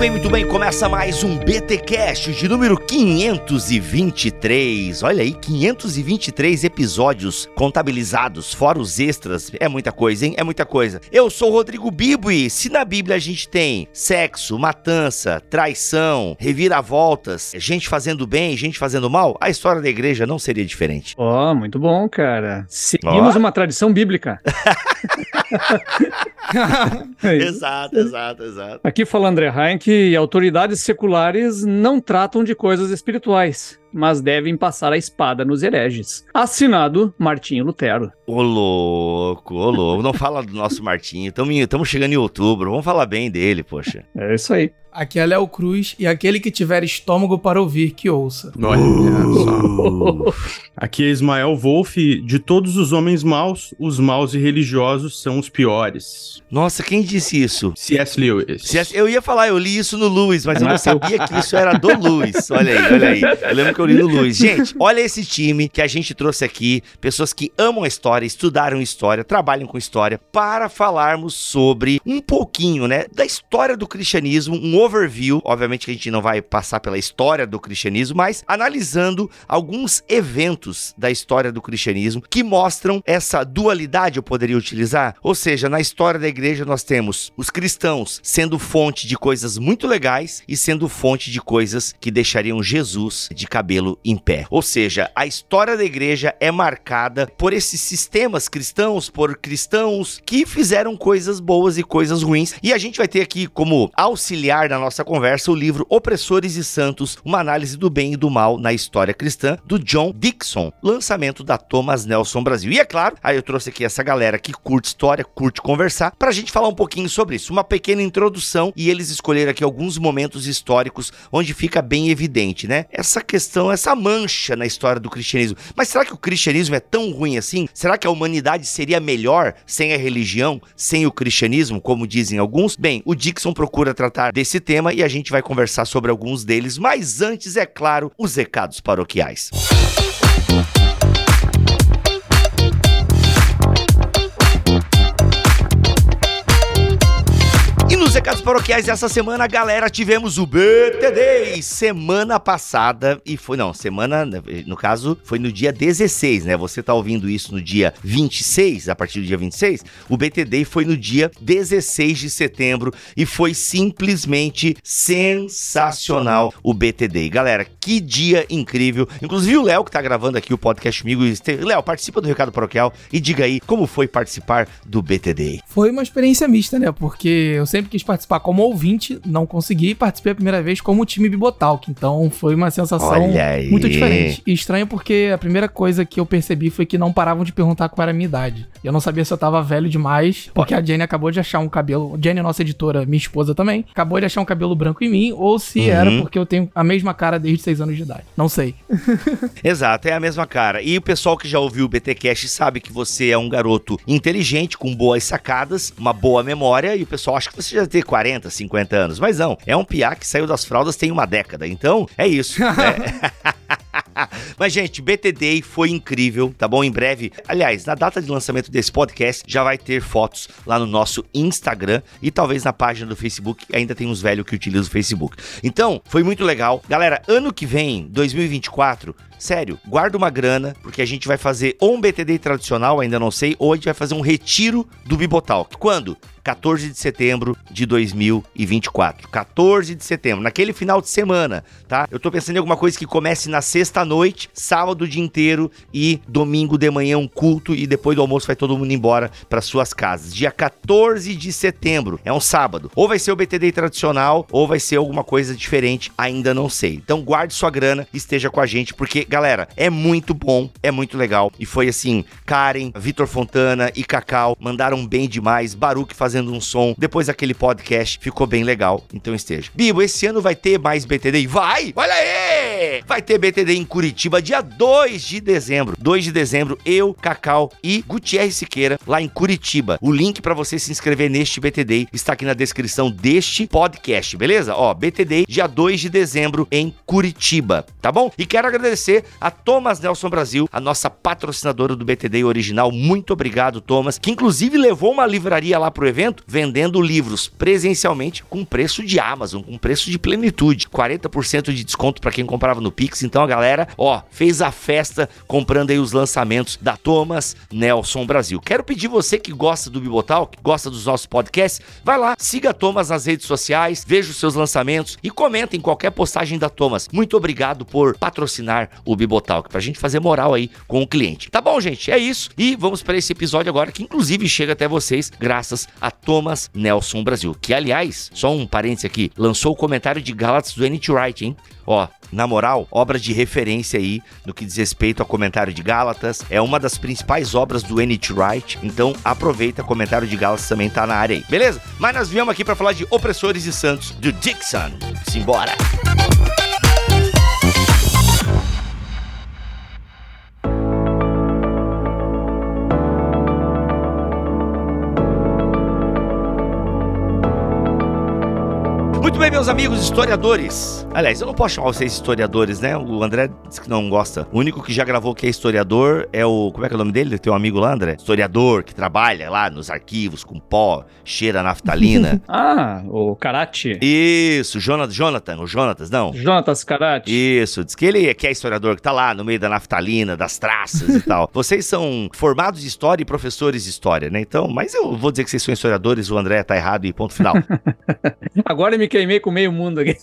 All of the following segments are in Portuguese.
bem, muito bem. Começa mais um BT Cast de número 523. Olha aí, 523 episódios contabilizados, fora os extras. É muita coisa, hein? É muita coisa. Eu sou o Rodrigo Bibo e se na Bíblia a gente tem sexo, matança, traição, reviravoltas, gente fazendo bem, gente fazendo mal, a história da igreja não seria diferente. Ó, muito bom, cara. Seguimos Ó. uma tradição bíblica. É exato, exato, exato. Aqui fala André Heinck autoridades seculares não tratam de coisas espirituais, mas devem passar a espada nos hereges. Assinado Martinho Lutero. Ô louco, ô louco. Não fala do nosso Martinho. Estamos chegando em outubro. Vamos falar bem dele, poxa. É isso aí. Aqui é Léo Cruz e aquele que tiver estômago para ouvir, que ouça. Aqui é Ismael Wolff. De todos os homens maus, os maus e religiosos são os piores. Nossa, quem disse isso? C.S. Lewis. Se essa- Eu ia falar, eu li isso no Lewis, mas eu não sabia que isso era do Lewis. Olha aí, olha aí. Eu lembro que no Lewis. Gente, olha esse time que a gente trouxe aqui, pessoas que amam a história, estudaram história, trabalham com história, para falarmos sobre um pouquinho, né, da história do cristianismo, um overview. Obviamente que a gente não vai passar pela história do cristianismo, mas analisando alguns eventos da história do cristianismo que mostram essa dualidade, eu poderia utilizar. Ou seja, na história da igreja nós temos os cristãos sendo fonte de coisas muito legais e sendo fonte de coisas que deixariam Jesus de cabelo em pé. Ou seja, a história da igreja é marcada por esses sistemas cristãos, por cristãos que fizeram coisas boas e coisas ruins. E a gente vai ter aqui como auxiliar na nossa conversa o livro Opressores e Santos, uma análise do bem e do mal na história cristã, do John Dixon, lançamento da Thomas Nelson Brasil. E é claro, aí eu trouxe aqui essa galera que curte história, curte conversar, pra gente falar um pouquinho sobre isso. Uma pequena introdução e eles escolheram aqui alguns momentos históricos onde fica bem evidente, né? Essa questão, essa mancha na história do cristianismo. Mas será que o cristianismo é tão ruim assim? Será que a humanidade seria melhor sem a religião, sem o cristianismo, como dizem alguns? Bem, o Dixon procura tratar desse tema e a gente vai conversar sobre alguns deles, mas antes, é claro, os recados paroquiais. E recados paroquiais dessa semana, galera, tivemos o BTD semana passada e foi não, semana, no caso, foi no dia 16, né? Você tá ouvindo isso no dia 26, a partir do dia 26? O BTD foi no dia 16 de setembro e foi simplesmente sensacional o BTD. Galera, que dia incrível. Inclusive o Léo que tá gravando aqui o podcast comigo, Léo, participa do recado paroquial e diga aí como foi participar do BTD. Foi uma experiência mista, né? Porque eu sempre quis participar como ouvinte, não consegui, e participei a primeira vez como time Bibotalk. Então foi uma sensação muito diferente. E estranho porque a primeira coisa que eu percebi foi que não paravam de perguntar qual era a minha idade. E eu não sabia se eu tava velho demais, porque a Jenny acabou de achar um cabelo. Jenny, nossa editora, minha esposa também, acabou de achar um cabelo branco em mim, ou se Uhum. era porque eu tenho a mesma cara desde 6 anos de idade. Não sei. Exato, é a mesma cara. E o pessoal que já ouviu o BTcast sabe que você é um garoto inteligente, com boas sacadas, uma boa memória, e o pessoal acha que você já tem 40, 50 anos. Mas não, é um piá que saiu das fraldas tem uma década. Então, é isso. né? Mas, gente, BTD foi incrível, tá bom? Em breve, aliás, na data de lançamento desse podcast, já vai ter fotos lá no nosso Instagram e talvez na página do Facebook. Ainda tem uns velhos que utilizam o Facebook. Então, foi muito legal. Galera, ano que vem, 2024, sério, guarda uma grana, porque a gente vai fazer ou um BTD tradicional, ainda não sei, ou a gente vai fazer um retiro do Bibotalk. Quando? 14 de setembro de 2024. 14 de setembro, naquele final de semana, tá? Eu tô pensando em alguma coisa que comece na sexta noite, sábado o dia inteiro e domingo de manhã um culto e depois do almoço vai todo mundo embora para suas casas. Dia 14 de setembro, é um sábado. Ou vai ser o BTD tradicional ou vai ser alguma coisa diferente, ainda não sei. Então guarde sua grana, esteja com a gente porque, galera, é muito bom, é muito legal e foi assim, Karen, Vitor Fontana e Cacau mandaram bem demais, Baruque fazendo um som, depois aquele podcast ficou bem legal, então esteja. Bibo, esse ano vai ter mais BTD? Vai! Olha aí! Vai ter BTD em Curitiba dia 2 de dezembro. 2 de dezembro, eu, Cacau e Gutierrez Siqueira, lá em Curitiba. O link para você se inscrever neste BTD está aqui na descrição deste podcast, beleza? Ó, BTD, dia 2 de dezembro em Curitiba, tá bom? E quero agradecer a Thomas Nelson Brasil, a nossa patrocinadora do BTD original. Muito obrigado, Thomas, que inclusive levou uma livraria lá pro evento, vendendo livros presencialmente com preço de Amazon, com preço de plenitude. 40% de desconto para quem comprava no Pix. Então a galera, ó, fez a festa comprando aí os lançamentos da Thomas Nelson Brasil. Quero pedir você que gosta do Bibotal, que gosta dos nossos podcasts, vai lá, siga a Thomas nas redes sociais, veja os seus lançamentos e comenta em qualquer postagem da Thomas. Muito obrigado por patrocinar o Bibotalk, pra gente fazer moral aí com o cliente. Tá bom, gente? É isso. E vamos para esse episódio agora que inclusive chega até vocês graças a Thomas Nelson Brasil, que aliás, só um parênteses aqui, lançou o comentário de Galatas do N.T. Wright, hein? Ó, na moral, obra de referência aí no que diz respeito ao comentário de Gálatas. É uma das principais obras do N.T. Wright. Então aproveita, comentário de Gálatas também tá na área aí, beleza? Mas nós viemos aqui para falar de Opressores e Santos, do Dixon. Simbora! Muito bem, meus amigos historiadores. Aliás, eu não posso chamar vocês historiadores, né? O André disse que não gosta. O único que já gravou que é historiador é o. Como é que é o nome dele? Tem um amigo lá, André? Historiador, que trabalha lá nos arquivos com pó, cheira naftalina. Ah, o Karate. Isso, Jonathan, Jonathan, o Jonatas, não. Jonatas Karate. Isso, diz que ele é que é historiador, que tá lá no meio da naftalina, das traças e tal. Vocês são formados de história e professores de história, né? Então, mas eu vou dizer que vocês são historiadores, o André tá errado e ponto final. Agora me queimei com meio mundo aqui.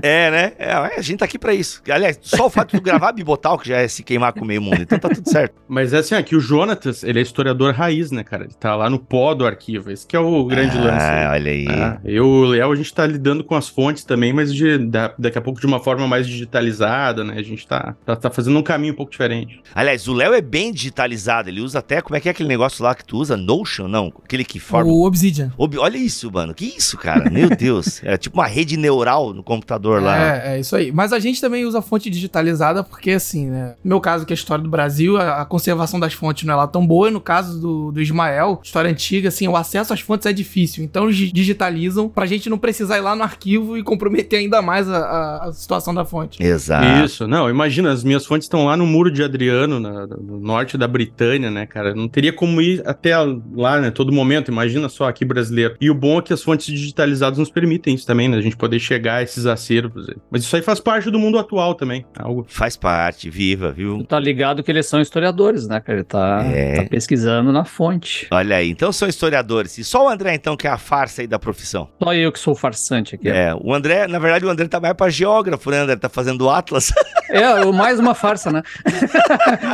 É, né? É, a gente tá aqui pra isso. Aliás, só o fato de tu gravar Bibotal, que já é se queimar com o meio mundo. Então tá tudo certo. Mas é assim, aqui o Jonatas, ele é historiador raiz, né, cara? Ele tá lá no pó do arquivo. Esse que é o grande lance. Ah, olha aí. Ah, eu e o Léo, a gente tá lidando com as fontes também, mas de, da- daqui a pouco de uma forma mais digitalizada, né? A gente tá, tá, tá fazendo um caminho um pouco diferente. Aliás, o Léo é bem digitalizado. Ele usa até. Como é que é aquele negócio lá que tu usa? Notion? Não. Aquele que forma. O Obsidian. Ob- Olha isso, mano. Que isso, cara? Meu Deus. É tipo uma rede neural no computador lá. É, é isso aí. Mas a gente também usa fonte digitalizada porque, assim, né? No meu caso, que é a história do Brasil, a, a conservação das fontes não é lá tão boa. E no caso do, do Ismael, história antiga, assim, o acesso às fontes é difícil. Então eles di- digitalizam pra gente não precisar ir lá no arquivo e comprometer ainda mais a, a- a situação da fonte. Exato. Isso, não, imagina, as minhas fontes estão lá no Muro de Adriano, na- no norte da Britânia, né, cara? Não teria como ir até lá, né, todo momento, imagina só aqui brasileiro. E o bom é que as fontes digitalizadas nos permitem isso também, né? A gente poder chegar a esses acervos. Mas isso aí faz parte do mundo atual também. é Algo. Faz parte, viva, Tu viu? tá ligado que eles são historiadores, né, cara? Ele tá, É. tá pesquisando na fonte. Olha aí. Então são historiadores. E só o André, então, que é a farsa aí da profissão. Só eu que sou farsante aqui. É, o André, na verdade, o André tá mais pra geógrafo, né, André? Tá fazendo o Atlas. É, o- mais uma farsa, né?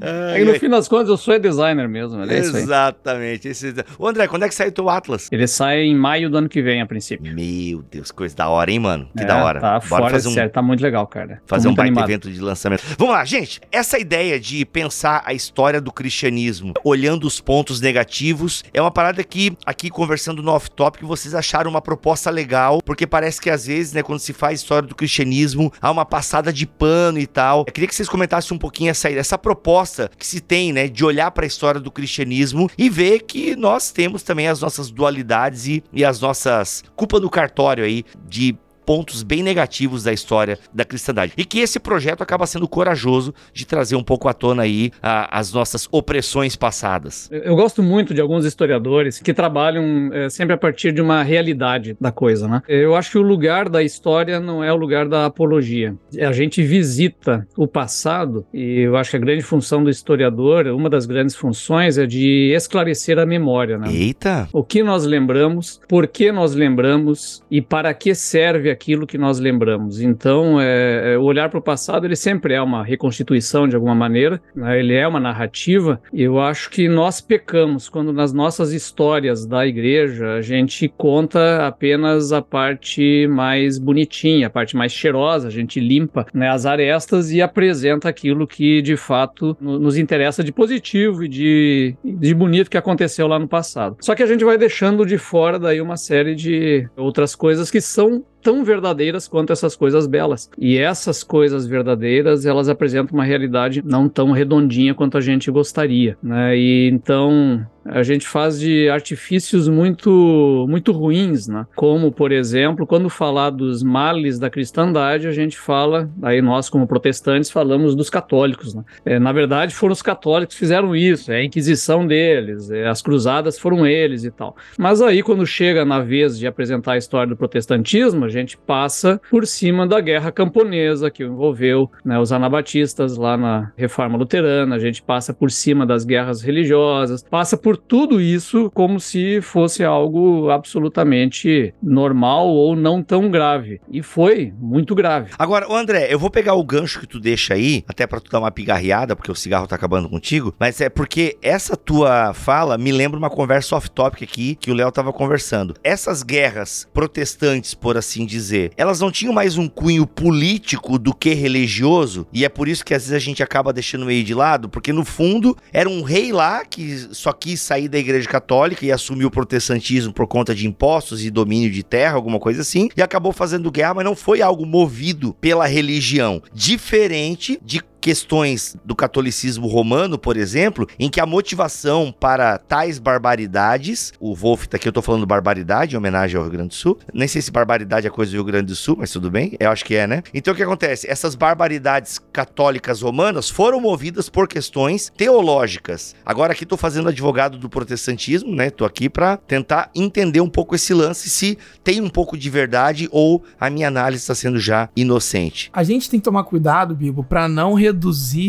Ai, E no ai. fim das contas, eu sou designer mesmo. É isso aí. Exatamente. Esse... Ô, André, quando é que sai o teu Atlas? Ele sai em maio do ano que vem, a princípio. Meu Deus, coisa da hora, hein, mano? Que É, da hora. Tá Bora fora, fazer um, sério, tá muito legal, cara. Fazer um baita animado. evento de lançamento. Vamos lá, gente. Essa ideia de pensar a história do cristianismo olhando os pontos negativos é uma parada que, aqui conversando no off-topic, vocês acharam uma proposta legal, porque parece que às vezes, né, quando se faz história do cristianismo, há uma passada de pano e tal. Eu queria que vocês comentassem um pouquinho essa, essa proposta que se tem, né, de olhar para a história do cristianismo e ver que nós temos também as nossas dualidades e, e as nossas culpa do cartório aí de pontos bem negativos da história da cristandade. E que esse projeto acaba sendo corajoso de trazer um pouco à tona aí a- as nossas opressões passadas. Eu eu gosto muito de alguns historiadores que trabalham eh, sempre a partir de uma realidade da coisa, né? Eu acho que o lugar da história não é o lugar da apologia. A gente visita o passado e eu acho que a grande função do historiador, uma das grandes funções é de esclarecer a memória, né? Eita! O que nós lembramos, por que nós lembramos e para que serve aquilo que nós lembramos. Então, é, é, o olhar para o passado, ele sempre é uma reconstituição de alguma maneira, né? ele é uma narrativa. Eu acho que nós pecamos quando nas nossas histórias da igreja a gente conta apenas a parte mais bonitinha, a parte mais cheirosa, a gente limpa né, as arestas e apresenta aquilo que de fato no- nos interessa de positivo e de, de bonito que aconteceu lá no passado. Só que a gente vai deixando de fora daí uma série de outras coisas que são tão verdadeiras quanto essas coisas belas. E essas coisas verdadeiras, elas apresentam uma realidade não tão redondinha quanto a gente gostaria, né? E então a gente faz de artifícios muito muito ruins, né? Como, por exemplo, quando falar dos males da cristandade, a gente fala, aí nós como protestantes falamos dos católicos, né? É, na verdade, foram os católicos que fizeram isso, é a Inquisição deles, é, as cruzadas foram eles e tal. Mas aí, quando chega na vez de apresentar a história do protestantismo, a gente passa por cima da guerra camponesa que envolveu né, os anabatistas lá na Reforma Luterana, a gente passa por cima das guerras religiosas, passa por tudo isso como se fosse algo absolutamente normal ou não tão grave. E foi muito grave. Agora, André, eu vou pegar o gancho que tu deixa aí, até para tu dar uma pigarreada, porque o cigarro tá acabando contigo, mas é porque essa tua fala me lembra uma conversa off-topic aqui que o Léo tava conversando. Essas guerras protestantes, por assim dizer, elas não tinham mais um cunho político do que religioso, e é por isso que às vezes a gente acaba deixando meio de lado, porque no fundo era um rei lá que só quis sair da igreja católica e assumiu o protestantismo por conta de impostos e domínio de terra, alguma coisa assim, e acabou fazendo guerra, mas não foi algo movido pela religião. Diferente de questões do catolicismo romano, por exemplo, em que a motivação para tais barbaridades, o Wolf tá aqui, eu tô falando barbaridade, em homenagem ao Rio Grande do Sul. Nem sei se barbaridade é coisa do Rio Grande do Sul, mas tudo bem, eu acho que é, né? Então o que acontece? Essas barbaridades católicas romanas foram movidas por questões teológicas. Agora aqui tô fazendo advogado do protestantismo, né? Tô aqui para tentar entender um pouco esse lance, se tem um pouco de verdade ou a minha análise está sendo já inocente. A gente tem que tomar cuidado, Bibo, para não reduzir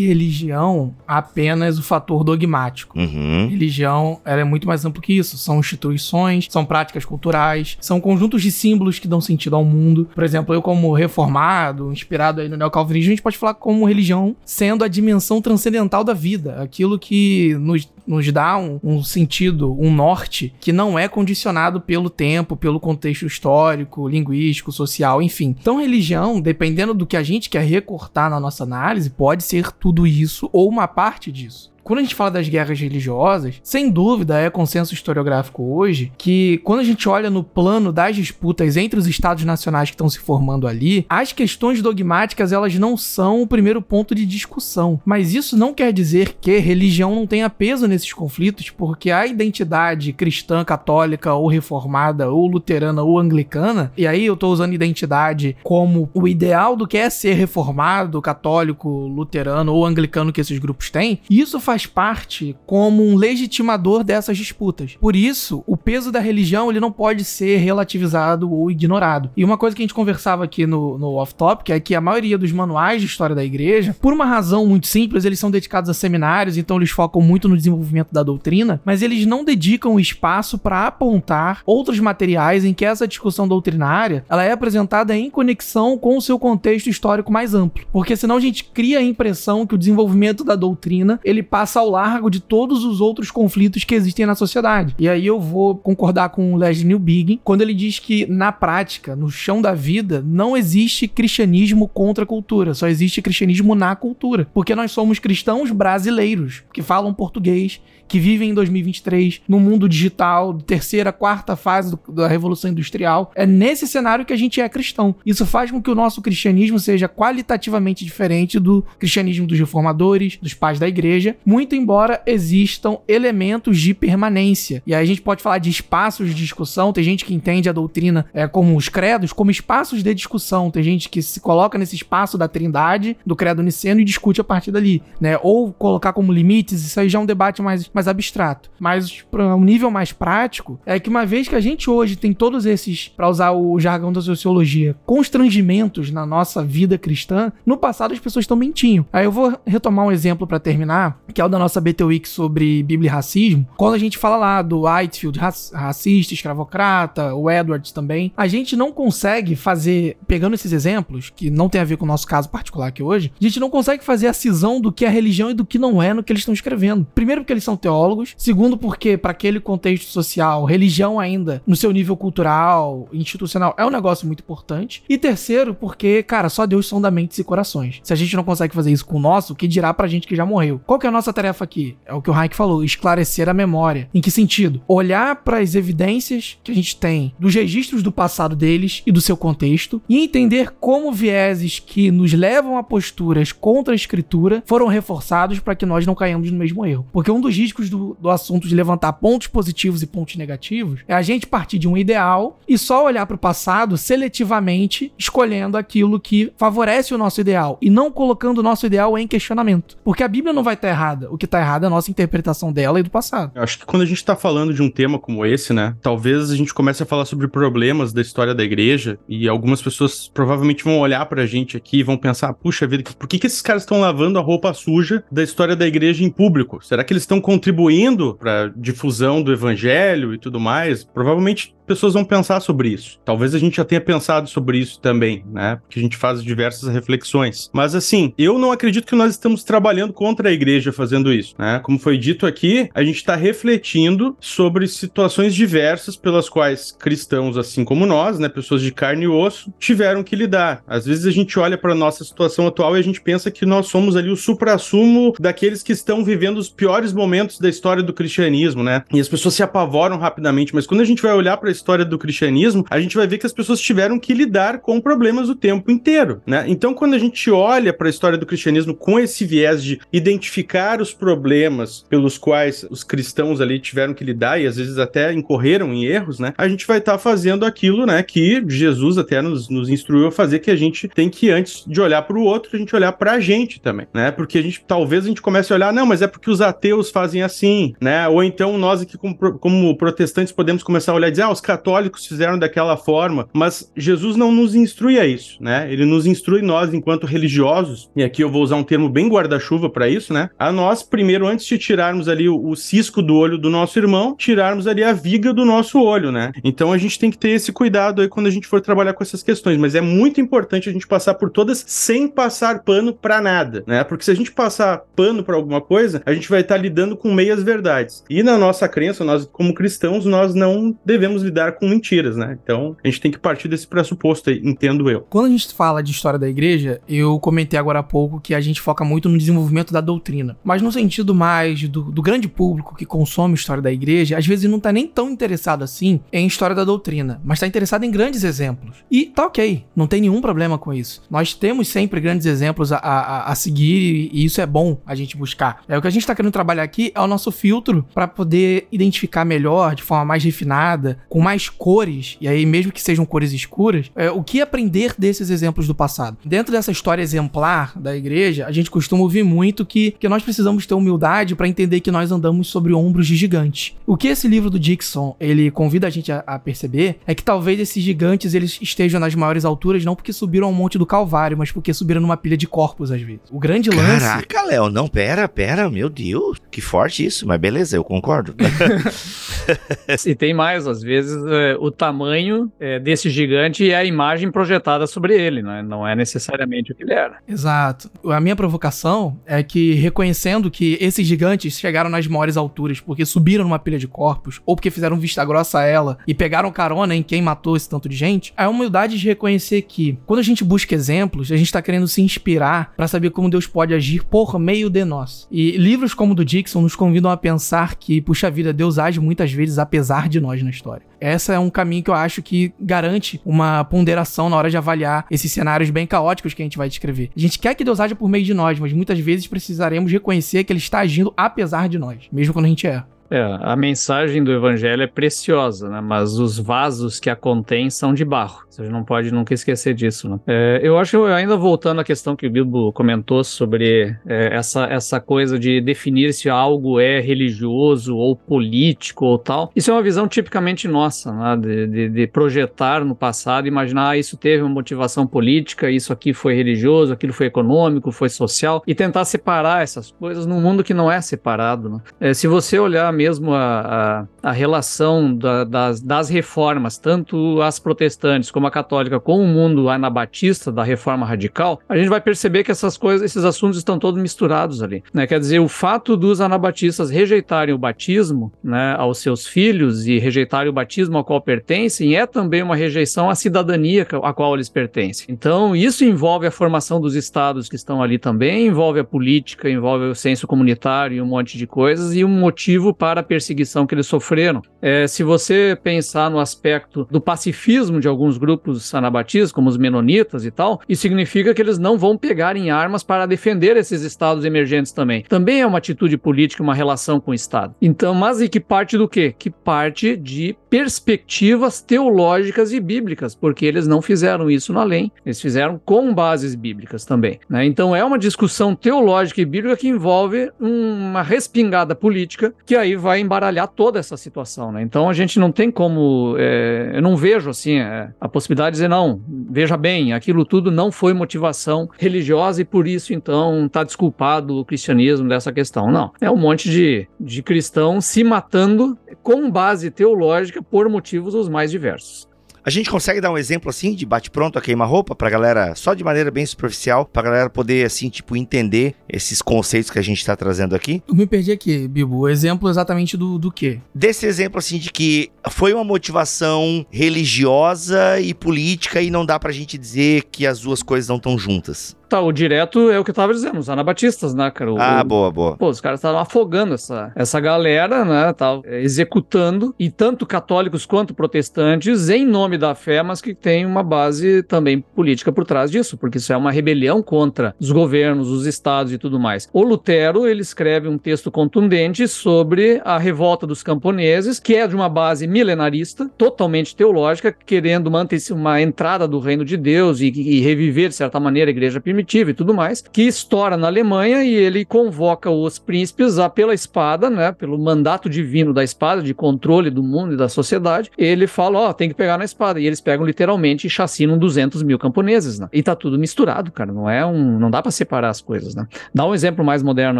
religião a apenas o fator dogmático. Uhum. Religião ela é muito mais amplo que isso. São instituições, são práticas culturais, são conjuntos de símbolos que dão sentido ao mundo. Por exemplo, eu como reformado, inspirado aí no neocalvinismo, a gente pode falar como religião sendo a dimensão transcendental da vida, aquilo que nos nos dá um, um, sentido, um norte que não é condicionado pelo tempo, pelo contexto histórico, linguístico, social, enfim. Então, religião, dependendo do que a gente quer recortar na nossa análise, pode ser tudo isso ou uma parte disso quando a gente fala das guerras religiosas, sem dúvida é consenso historiográfico hoje que quando a gente olha no plano das disputas entre os estados nacionais que estão se formando ali, as questões dogmáticas elas não são o primeiro ponto de discussão. Mas isso não quer dizer que religião não tenha peso nesses conflitos, porque a identidade cristã, católica ou reformada ou luterana ou anglicana, e aí eu tô usando identidade como o ideal do que é ser reformado, católico, luterano ou anglicano que esses grupos têm, isso faz faz parte como um legitimador dessas disputas. Por isso, o peso da religião ele não pode ser relativizado ou ignorado. E uma coisa que a gente conversava aqui no, no Off Topic é que a maioria dos manuais de história da igreja, por uma razão muito simples, eles são dedicados a seminários, então eles focam muito no desenvolvimento da doutrina, mas eles não dedicam espaço para apontar outros materiais em que essa discussão doutrinária ela é apresentada em conexão com o seu contexto histórico mais amplo. Porque senão a gente cria a impressão que o desenvolvimento da doutrina ele passa passa ao largo de todos os outros conflitos que existem na sociedade. E aí eu vou concordar com o Leslie Newbigin quando ele diz que, na prática, no chão da vida, não existe cristianismo contra a cultura, só existe cristianismo na cultura. Porque nós somos cristãos brasileiros que falam português que vivem em 2023 no mundo digital, terceira, quarta fase do, da revolução industrial. É nesse cenário que a gente é cristão. Isso faz com que o nosso cristianismo seja qualitativamente diferente do cristianismo dos reformadores, dos pais da igreja, muito embora existam elementos de permanência. E aí a gente pode falar de espaços de discussão, tem gente que entende a doutrina é, como os credos, como espaços de discussão. Tem gente que se coloca nesse espaço da trindade, do credo niceno e discute a partir dali, né? Ou colocar como limites, isso aí já é um debate mais mais abstrato. Mas para um nível mais prático, é que uma vez que a gente hoje tem todos esses, para usar o jargão da sociologia, constrangimentos na nossa vida cristã, no passado as pessoas também tinham. Aí eu vou retomar um exemplo para terminar, que o da nossa BT Week sobre Bíblia e racismo. Quando a gente fala lá do Whitefield racista, escravocrata, o Edwards também, a gente não consegue fazer, pegando esses exemplos, que não tem a ver com o nosso caso particular aqui hoje, a gente não consegue fazer a cisão do que é religião e do que não é no que eles estão escrevendo. Primeiro porque eles são teólogos. Segundo, porque para aquele contexto social, religião ainda, no seu nível cultural, institucional, é um negócio muito importante. E terceiro, porque, cara, só Deus sonda mentes e corações. Se a gente não consegue fazer isso com o nosso, o que dirá pra gente que já morreu? Qual que é a nossa nossa tarefa aqui? É o que o Hayek falou, esclarecer a memória. Em que sentido? Olhar para as evidências que a gente tem dos registros do passado deles e do seu contexto e entender como vieses que nos levam a posturas contra a escritura foram reforçados para que nós não caiamos no mesmo erro. Porque um dos riscos do, do assunto de levantar pontos positivos e pontos negativos é a gente partir de um ideal e só olhar para o passado seletivamente, escolhendo aquilo que favorece o nosso ideal e não colocando o nosso ideal em questionamento. Porque a Bíblia não vai estar errada. O que está errado é a nossa interpretação dela e do passado. Eu acho que quando a gente está falando de um tema como esse, né, talvez a gente comece a falar sobre problemas da história da igreja e algumas pessoas provavelmente vão olhar para a gente aqui e vão pensar, puxa vida, por que, que esses caras estão lavando a roupa suja da história da igreja em público? Será que eles estão contribuindo para difusão do evangelho e tudo mais? Provavelmente pessoas vão pensar sobre isso. Talvez a gente já tenha pensado sobre isso também, né? Porque a gente faz diversas reflexões. Mas assim, eu não acredito que nós estamos trabalhando contra a igreja fazendo isso, né? Como foi dito aqui, a gente está refletindo sobre situações diversas pelas quais cristãos, assim como nós, né, pessoas de carne e osso, tiveram que lidar. Às vezes a gente olha para nossa situação atual e a gente pensa que nós somos ali o suprassumo daqueles que estão vivendo os piores momentos da história do cristianismo, né? E as pessoas se apavoram rapidamente, mas quando a gente vai olhar para história do cristianismo, a gente vai ver que as pessoas tiveram que lidar com problemas o tempo inteiro, né? Então, quando a gente olha para a história do cristianismo com esse viés de identificar os problemas pelos quais os cristãos ali tiveram que lidar e às vezes até incorreram em erros, né? A gente vai estar tá fazendo aquilo, né, que Jesus até nos, nos instruiu a fazer, que a gente tem que antes de olhar para o outro, a gente olhar para a gente também, né? Porque a gente talvez a gente comece a olhar, não, mas é porque os ateus fazem assim, né? Ou então nós aqui como, como protestantes podemos começar a olhar e dizer, ah, os católicos fizeram daquela forma, mas Jesus não nos instrui a isso, né? Ele nos instrui nós enquanto religiosos, e aqui eu vou usar um termo bem guarda-chuva para isso, né? A nós primeiro antes de tirarmos ali o, o cisco do olho do nosso irmão, tirarmos ali a viga do nosso olho, né? Então a gente tem que ter esse cuidado aí quando a gente for trabalhar com essas questões, mas é muito importante a gente passar por todas sem passar pano para nada, né? Porque se a gente passar pano para alguma coisa, a gente vai estar tá lidando com meias verdades. E na nossa crença, nós como cristãos, nós não devemos lidar lidar com mentiras, né? Então a gente tem que partir desse pressuposto aí, entendo eu. Quando a gente fala de história da igreja, eu comentei agora há pouco que a gente foca muito no desenvolvimento da doutrina. Mas no sentido mais do, do grande público que consome história da igreja, às vezes não tá nem tão interessado assim em história da doutrina, mas tá interessado em grandes exemplos. E tá ok, não tem nenhum problema com isso. Nós temos sempre grandes exemplos a, a, a seguir e isso é bom a gente buscar. É o que a gente tá querendo trabalhar aqui é o nosso filtro para poder identificar melhor, de forma mais refinada, com mais cores, e aí mesmo que sejam cores escuras, é, o que aprender desses exemplos do passado? Dentro dessa história exemplar da igreja, a gente costuma ouvir muito que, que nós precisamos ter humildade para entender que nós andamos sobre ombros de gigantes. O que esse livro do Dixon, ele convida a gente a, a perceber é que talvez esses gigantes eles estejam nas maiores alturas não porque subiram ao monte do Calvário, mas porque subiram numa pilha de corpos às vezes. O grande lance... Caraca, Léo, não, pera, pera, meu Deus, que forte isso, mas beleza, eu concordo. e tem mais, às vezes é, o tamanho é, desse gigante é a imagem projetada sobre ele, né? não é necessariamente o que ele era. Exato. A minha provocação é que, reconhecendo que esses gigantes chegaram nas maiores alturas porque subiram numa pilha de corpos, ou porque fizeram vista grossa a ela e pegaram carona em quem matou esse tanto de gente, a humildade de reconhecer que, quando a gente busca exemplos, a gente está querendo se inspirar para saber como Deus pode agir por meio de nós. E livros como o do Dixon nos convidam a pensar que, puxa vida, Deus age muitas vezes apesar de nós na história. Essa é um caminho que eu acho que garante uma ponderação na hora de avaliar esses cenários bem caóticos que a gente vai descrever. A gente quer que Deus haja por meio de nós, mas muitas vezes precisaremos reconhecer que ele está agindo apesar de nós, mesmo quando a gente erra. É, a mensagem do evangelho é preciosa, né? Mas os vasos que a contêm são de barro. Você não pode nunca esquecer disso, né? É, eu acho, ainda voltando à questão que o Bilbo comentou sobre é, essa, essa coisa de definir se algo é religioso ou político ou tal. Isso é uma visão tipicamente nossa, né? De, de, de projetar no passado, imaginar ah, isso teve uma motivação política, isso aqui foi religioso, aquilo foi econômico, foi social, e tentar separar essas coisas num mundo que não é separado, né? É, se você olhar mesmo a, a, a relação da, das, das reformas, tanto as protestantes como reforma católica com o mundo anabatista da reforma radical, a gente vai perceber que essas coisas, esses assuntos estão todos misturados ali. Né? Quer dizer, o fato dos anabatistas rejeitarem o batismo né, aos seus filhos e rejeitarem o batismo ao qual pertencem é também uma rejeição à cidadania a qual eles pertencem. Então, isso envolve a formação dos estados que estão ali também, envolve a política, envolve o senso comunitário e um monte de coisas, e um motivo para a perseguição que eles sofreram. É, se você pensar no aspecto do pacifismo de alguns grupos anabatistas, como os menonitas e tal, isso significa que eles não vão pegar em armas para defender esses estados emergentes também. Também é uma atitude política, uma relação com o Estado. Então, mas e que parte do quê? Que parte de perspectivas teológicas e bíblicas, porque eles não fizeram isso na lei, eles fizeram com bases bíblicas também. Né? Então é uma discussão teológica e bíblica que envolve uma respingada política que aí vai embaralhar toda essa situação. Né? Então a gente não tem como, é, eu não vejo assim é, a possibilidade de dizer não, veja bem, aquilo tudo não foi motivação religiosa e por isso então está desculpado o cristianismo dessa questão. Não, é um monte de, de cristãos se matando com base teológica por motivos os mais diversos. A gente consegue dar um exemplo assim de bate-pronto a queima-roupa pra galera, só de maneira bem superficial, pra galera poder, assim, tipo, entender esses conceitos que a gente tá trazendo aqui? Eu me perdi aqui, Bibo. O exemplo exatamente do, do quê? Desse exemplo, assim, de que foi uma motivação religiosa e política e não dá pra gente dizer que as duas coisas não estão juntas. Tá, o direto é o que eu tava dizendo, os anabatistas, né, cara? O, ah, boa, boa. Pô, os caras estavam afogando essa, essa galera, né? Estavam é, executando, e tanto católicos quanto protestantes, em nome da fé, mas que tem uma base também política por trás disso, porque isso é uma rebelião contra os governos, os estados e tudo mais. O Lutero, ele escreve um texto contundente sobre a revolta dos camponeses, que é de uma base milenarista, totalmente teológica, querendo manter uma entrada do reino de Deus e, e reviver, de certa maneira, a igreja primitiva primitiva e tudo mais, que estoura na Alemanha e ele convoca os príncipes a, pela espada, né, pelo mandato divino da espada, de controle do mundo e da sociedade, ele fala, ó, oh, tem que pegar na espada. E eles pegam literalmente e chacinam 200 mil camponeses, né? E tá tudo misturado, cara, não é um... não dá para separar as coisas, né? Dá um exemplo mais moderno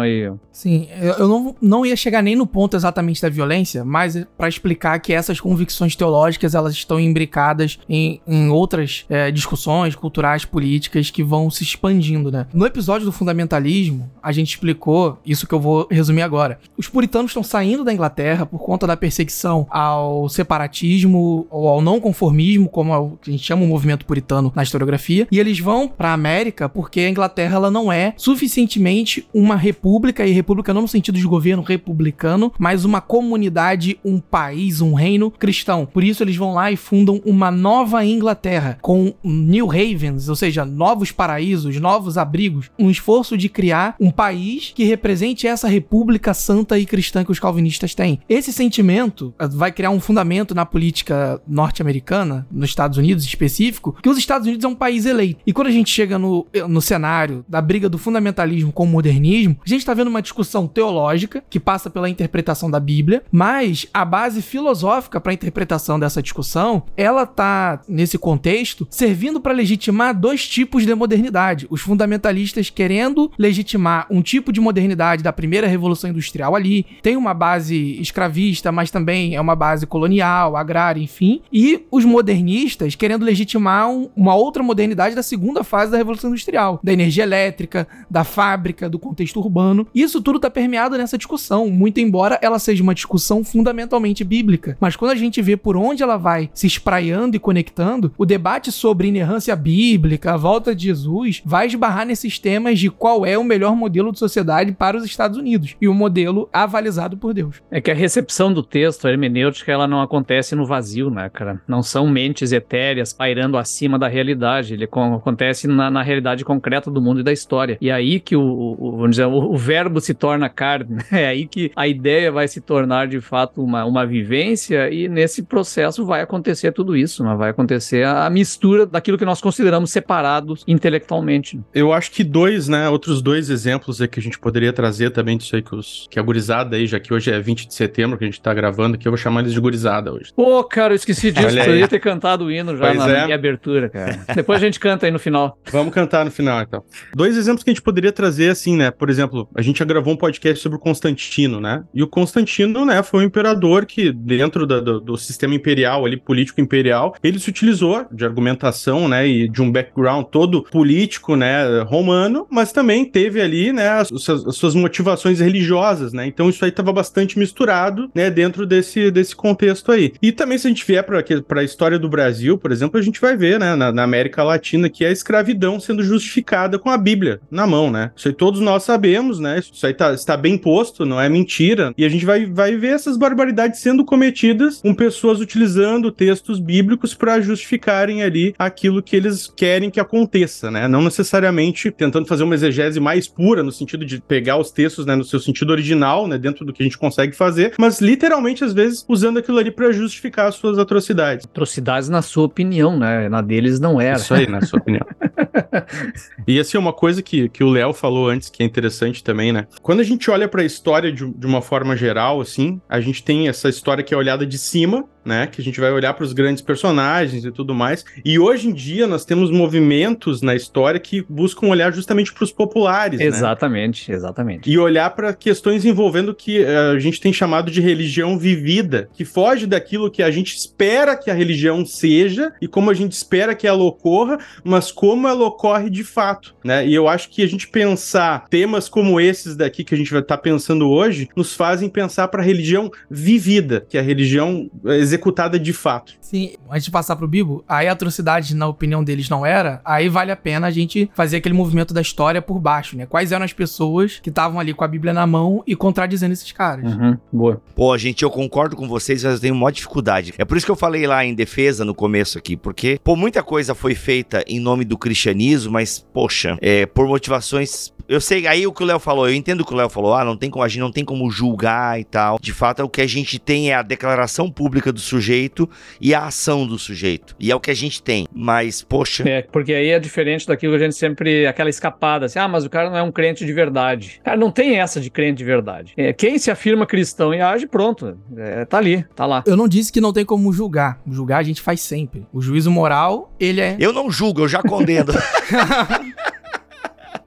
aí. Sim, eu, não, não ia chegar nem no ponto exatamente da violência, mas para explicar que essas convicções teológicas, elas estão imbricadas em, em outras é, discussões culturais, políticas que vão se expandindo, né? No episódio do fundamentalismo, a gente explicou isso que eu vou resumir agora. Os puritanos estão saindo da Inglaterra por conta da perseguição ao separatismo ou ao não conformismo, como a gente chama o movimento puritano na historiografia, e eles vão para a América porque a Inglaterra ela não é suficientemente uma república e república não no sentido de governo republicano, mas uma comunidade, um país, um reino cristão. Por isso eles vão lá e fundam uma nova Inglaterra com New Havens, ou seja, novos paraísos, novos abrigos, um esforço de criar um país que represente essa república santa e cristã que os calvinistas têm. Esse sentimento eh, vai criar um fundamento na política norte-americana, nos Estados Unidos específico, que os Estados Unidos é um país eleito. E quando a gente chega no, no cenário da briga do fundamentalismo com o modernismo, a gente está vendo uma discussão teológica que passa pela interpretação da Bíblia, mas a base filosófica para a interpretação dessa discussão, ela tá nesse contexto servindo para legitimar dois tipos de modernidade os fundamentalistas querendo legitimar um tipo de modernidade da primeira revolução industrial ali, tem uma base escravista, mas também é uma base colonial, agrária, enfim, e os modernistas querendo legitimar um, uma outra modernidade da segunda fase da revolução industrial, da energia elétrica, da fábrica, do contexto urbano. Isso tudo está permeado nessa discussão, muito embora ela seja uma discussão fundamentalmente bíblica. Mas quando a gente vê por onde ela vai se espraiando e conectando, o debate sobre inerrância bíblica, a volta de Jesus, vai esbarrar nesses temas de qual é o melhor modelo de sociedade para os Estados Unidos e o modelo avalizado por Deus. É que a recepção do texto, hermenêutica, ela não acontece no vazio, né, cara? Não são mentes etéreas pairando acima da realidade. Ele acontece na, na realidade concreta do mundo e da história. E é aí que o, o vamos dizer, o, o, verbo se torna carne. Né? É aí que a ideia vai se tornar de fato uma, uma vivência e nesse processo vai acontecer tudo isso, né? vai acontecer a, a mistura daquilo que nós consideramos separados intelectualmente. Eu acho que dois, né? Outros dois exemplos aí que a gente poderia trazer também disso aí que, os, que a gurizada aí, já que hoje é 20 de setembro que a gente tá gravando, que eu vou chamar eles de gurizada hoje. Pô, cara, eu esqueci disso. Aí, ter cantado o hino já Pois na é. minha abertura, cara. Depois a gente canta aí no final. Vamos cantar no final, então. Dois exemplos que a gente poderia trazer, assim, né? Por exemplo, a gente já gravou um podcast sobre o Constantino, né? E o Constantino, né, foi um imperador que, dentro da- do, do sistema imperial, ali, político imperial, ele se utilizou de argumentação, né, e de um background todo político, né, romano, mas também teve ali, né, as, suas- as suas motivações religiosas, né? Então isso aí estava bastante misturado, né, dentro desse, desse contexto aí. E também, se a gente vier para a história do Brasil, por exemplo, a gente vai ver, né, na, na América Latina, que a escravidão sendo justificada com a Bíblia na mão, né? Isso aí todos nós sabemos, né? Isso aí tá, está bem posto, não é mentira. E a gente vai, vai ver essas barbaridades sendo cometidas com pessoas utilizando textos bíblicos para justificarem ali aquilo que eles querem que aconteça, né? Não necessariamente tentando fazer uma exegese mais pura, no sentido de pegar os textos, né, no seu sentido original, né, dentro do que a gente consegue fazer, mas literalmente, às vezes, usando aquilo ali para justificar as suas atrocidades. Atrocidades na sua opinião, né? Na deles não era. Isso aí, na sua opinião. e assim, uma coisa que, que o Léo falou antes, que é interessante também, né? Quando a gente olha para a história de, de uma forma geral, assim, a gente tem essa história que é olhada de cima, né? Que a gente vai olhar para os grandes personagens e tudo mais. E hoje em dia nós temos movimentos na história que buscam olhar justamente para os populares, né? Exatamente, exatamente. e olhar para questões envolvendo o que eh, a gente tem chamado de religião vivida, que foge daquilo que a gente espera que a religião seja e como a gente espera que ela ocorra, mas como ela ocorre de fato, né? E eu acho que a gente pensar temas como esses daqui que a gente vai estar pensando hoje, nos fazem pensar para a religião vivida, que é a religião eh, executada de fato. Sim, antes de passar pro Bibo, aí a atrocidade, na opinião deles, não era, aí vale a pena a gente fazer aquele movimento da história por baixo, né? Quais eram as pessoas que estavam ali com a Bíblia na mão e contradizendo esses caras. Uhum, boa. Pô, gente, eu concordo com vocês, mas eu tenho maior dificuldade. É por isso que eu falei lá em defesa no começo aqui, porque, pô, muita coisa foi feita em nome do cristianismo, mas, poxa, é, por motivações. Eu sei, aí o que o Léo falou, eu entendo o que o Léo falou, ah, não tem como, a gente não tem como julgar e tal. De fato, o que a gente tem é a declaração pública do sujeito e a ação do sujeito. E é o que a gente tem. Mas, poxa. É, porque aí é diferente daquilo que a gente sempre. aquela escapada, assim, ah, mas o cara não é um crente de verdade. Cara, não tem essa de crente de verdade. É, quem se afirma cristão e age, pronto. É, tá ali, tá lá. Eu não disse que não tem como julgar. Julgar a gente faz sempre. O juízo moral, ele é. Eu não julgo, eu já condeno.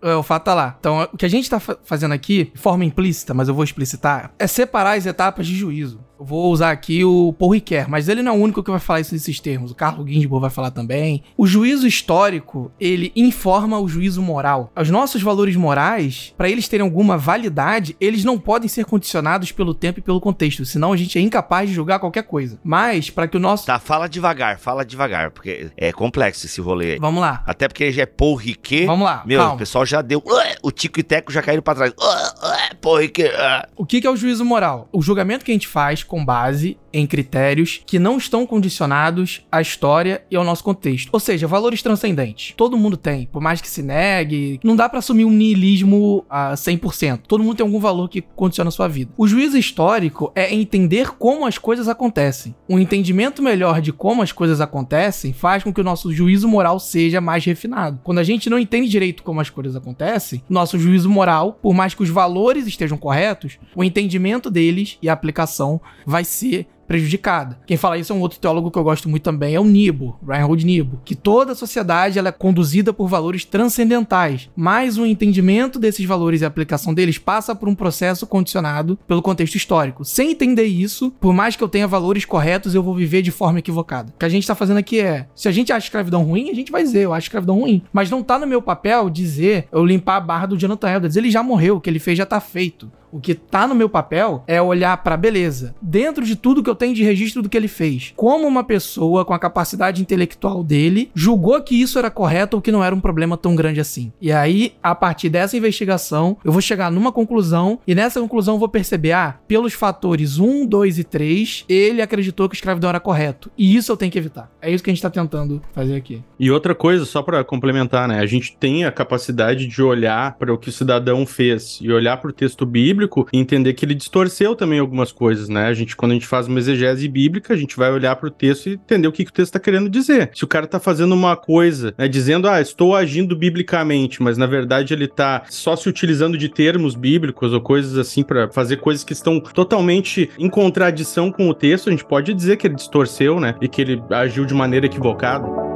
É, o fato tá lá. Então, o que a gente tá fa- fazendo aqui, de forma implícita, mas eu vou explicitar, é separar as etapas de juízo. Eu vou usar aqui o Paul Ricoeur, mas ele não é o único que vai falar isso nesses termos. O Carlo Ginzburg vai falar também. O juízo histórico, ele informa o juízo moral. Os nossos valores morais, para eles terem alguma validade, eles não podem ser condicionados pelo tempo e pelo contexto, senão a gente é incapaz de julgar qualquer coisa. Mas, para que o nosso... tá, fala devagar, fala devagar, porque é complexo esse rolê aí. Vamos lá. Até porque já é Paul Riquet. Vamos lá, Meu, calma. o pessoal já deu. O Tico e Teco já caíram pra trás. Paul Riquet. ah. O que que é o juízo moral? O julgamento que a gente faz com base em critérios que não estão condicionados à história e ao nosso contexto. Ou seja, valores transcendentes. Todo mundo tem, por mais que se negue. Não dá pra assumir um niilismo a 100%. Todo mundo tem algum valor que condiciona a sua vida. O juízo histórico é entender como as coisas acontecem. Um entendimento melhor de como as coisas acontecem faz com que o nosso juízo moral seja mais refinado. Quando a gente não entende direito como as coisas acontecem, nosso juízo moral, por mais que os valores estejam corretos, o entendimento deles e a aplicação vai ser prejudicada. Quem fala isso é um outro teólogo que eu gosto muito também, é o Nibo, Reinhold Nibo, que toda a sociedade ela é conduzida por valores transcendentais, mas o entendimento desses valores e a aplicação deles passa por um processo condicionado pelo contexto histórico. Sem entender isso, por mais que eu tenha valores corretos, eu vou viver de forma equivocada. O que a gente tá fazendo aqui é, se a gente acha escravidão ruim, a gente vai dizer, eu acho escravidão ruim, mas não tá no meu papel dizer, eu limpar a barra do Jonathan Edwards, ele já morreu, o que ele fez já tá feito. O que tá no meu papel é olhar pra beleza, dentro de tudo que eu tenho de registro do que ele fez. Como uma pessoa com a capacidade intelectual dele julgou que isso era correto ou que não era um problema tão grande assim. E aí, a partir dessa investigação, eu vou chegar numa conclusão e nessa conclusão eu vou perceber, ah, pelos fatores 1, 2 e 3, ele acreditou que a escravidão era correto. E isso eu tenho que evitar. É isso que a gente tá tentando fazer aqui. E outra coisa, só pra complementar, né? A gente tem a capacidade de olhar para o que o cidadão fez e olhar para o texto bíblico e entender que ele distorceu também algumas coisas, né? A gente, quando a gente faz uma exegese bíblica, a gente vai olhar para o texto e entender o que, que o texto está querendo dizer. Se o cara está fazendo uma coisa, né, dizendo, ah, estou agindo biblicamente, mas na verdade ele está só se utilizando de termos bíblicos ou coisas assim para fazer coisas que estão totalmente em contradição com o texto, a gente pode dizer que ele distorceu, né? E que ele agiu de maneira equivocada.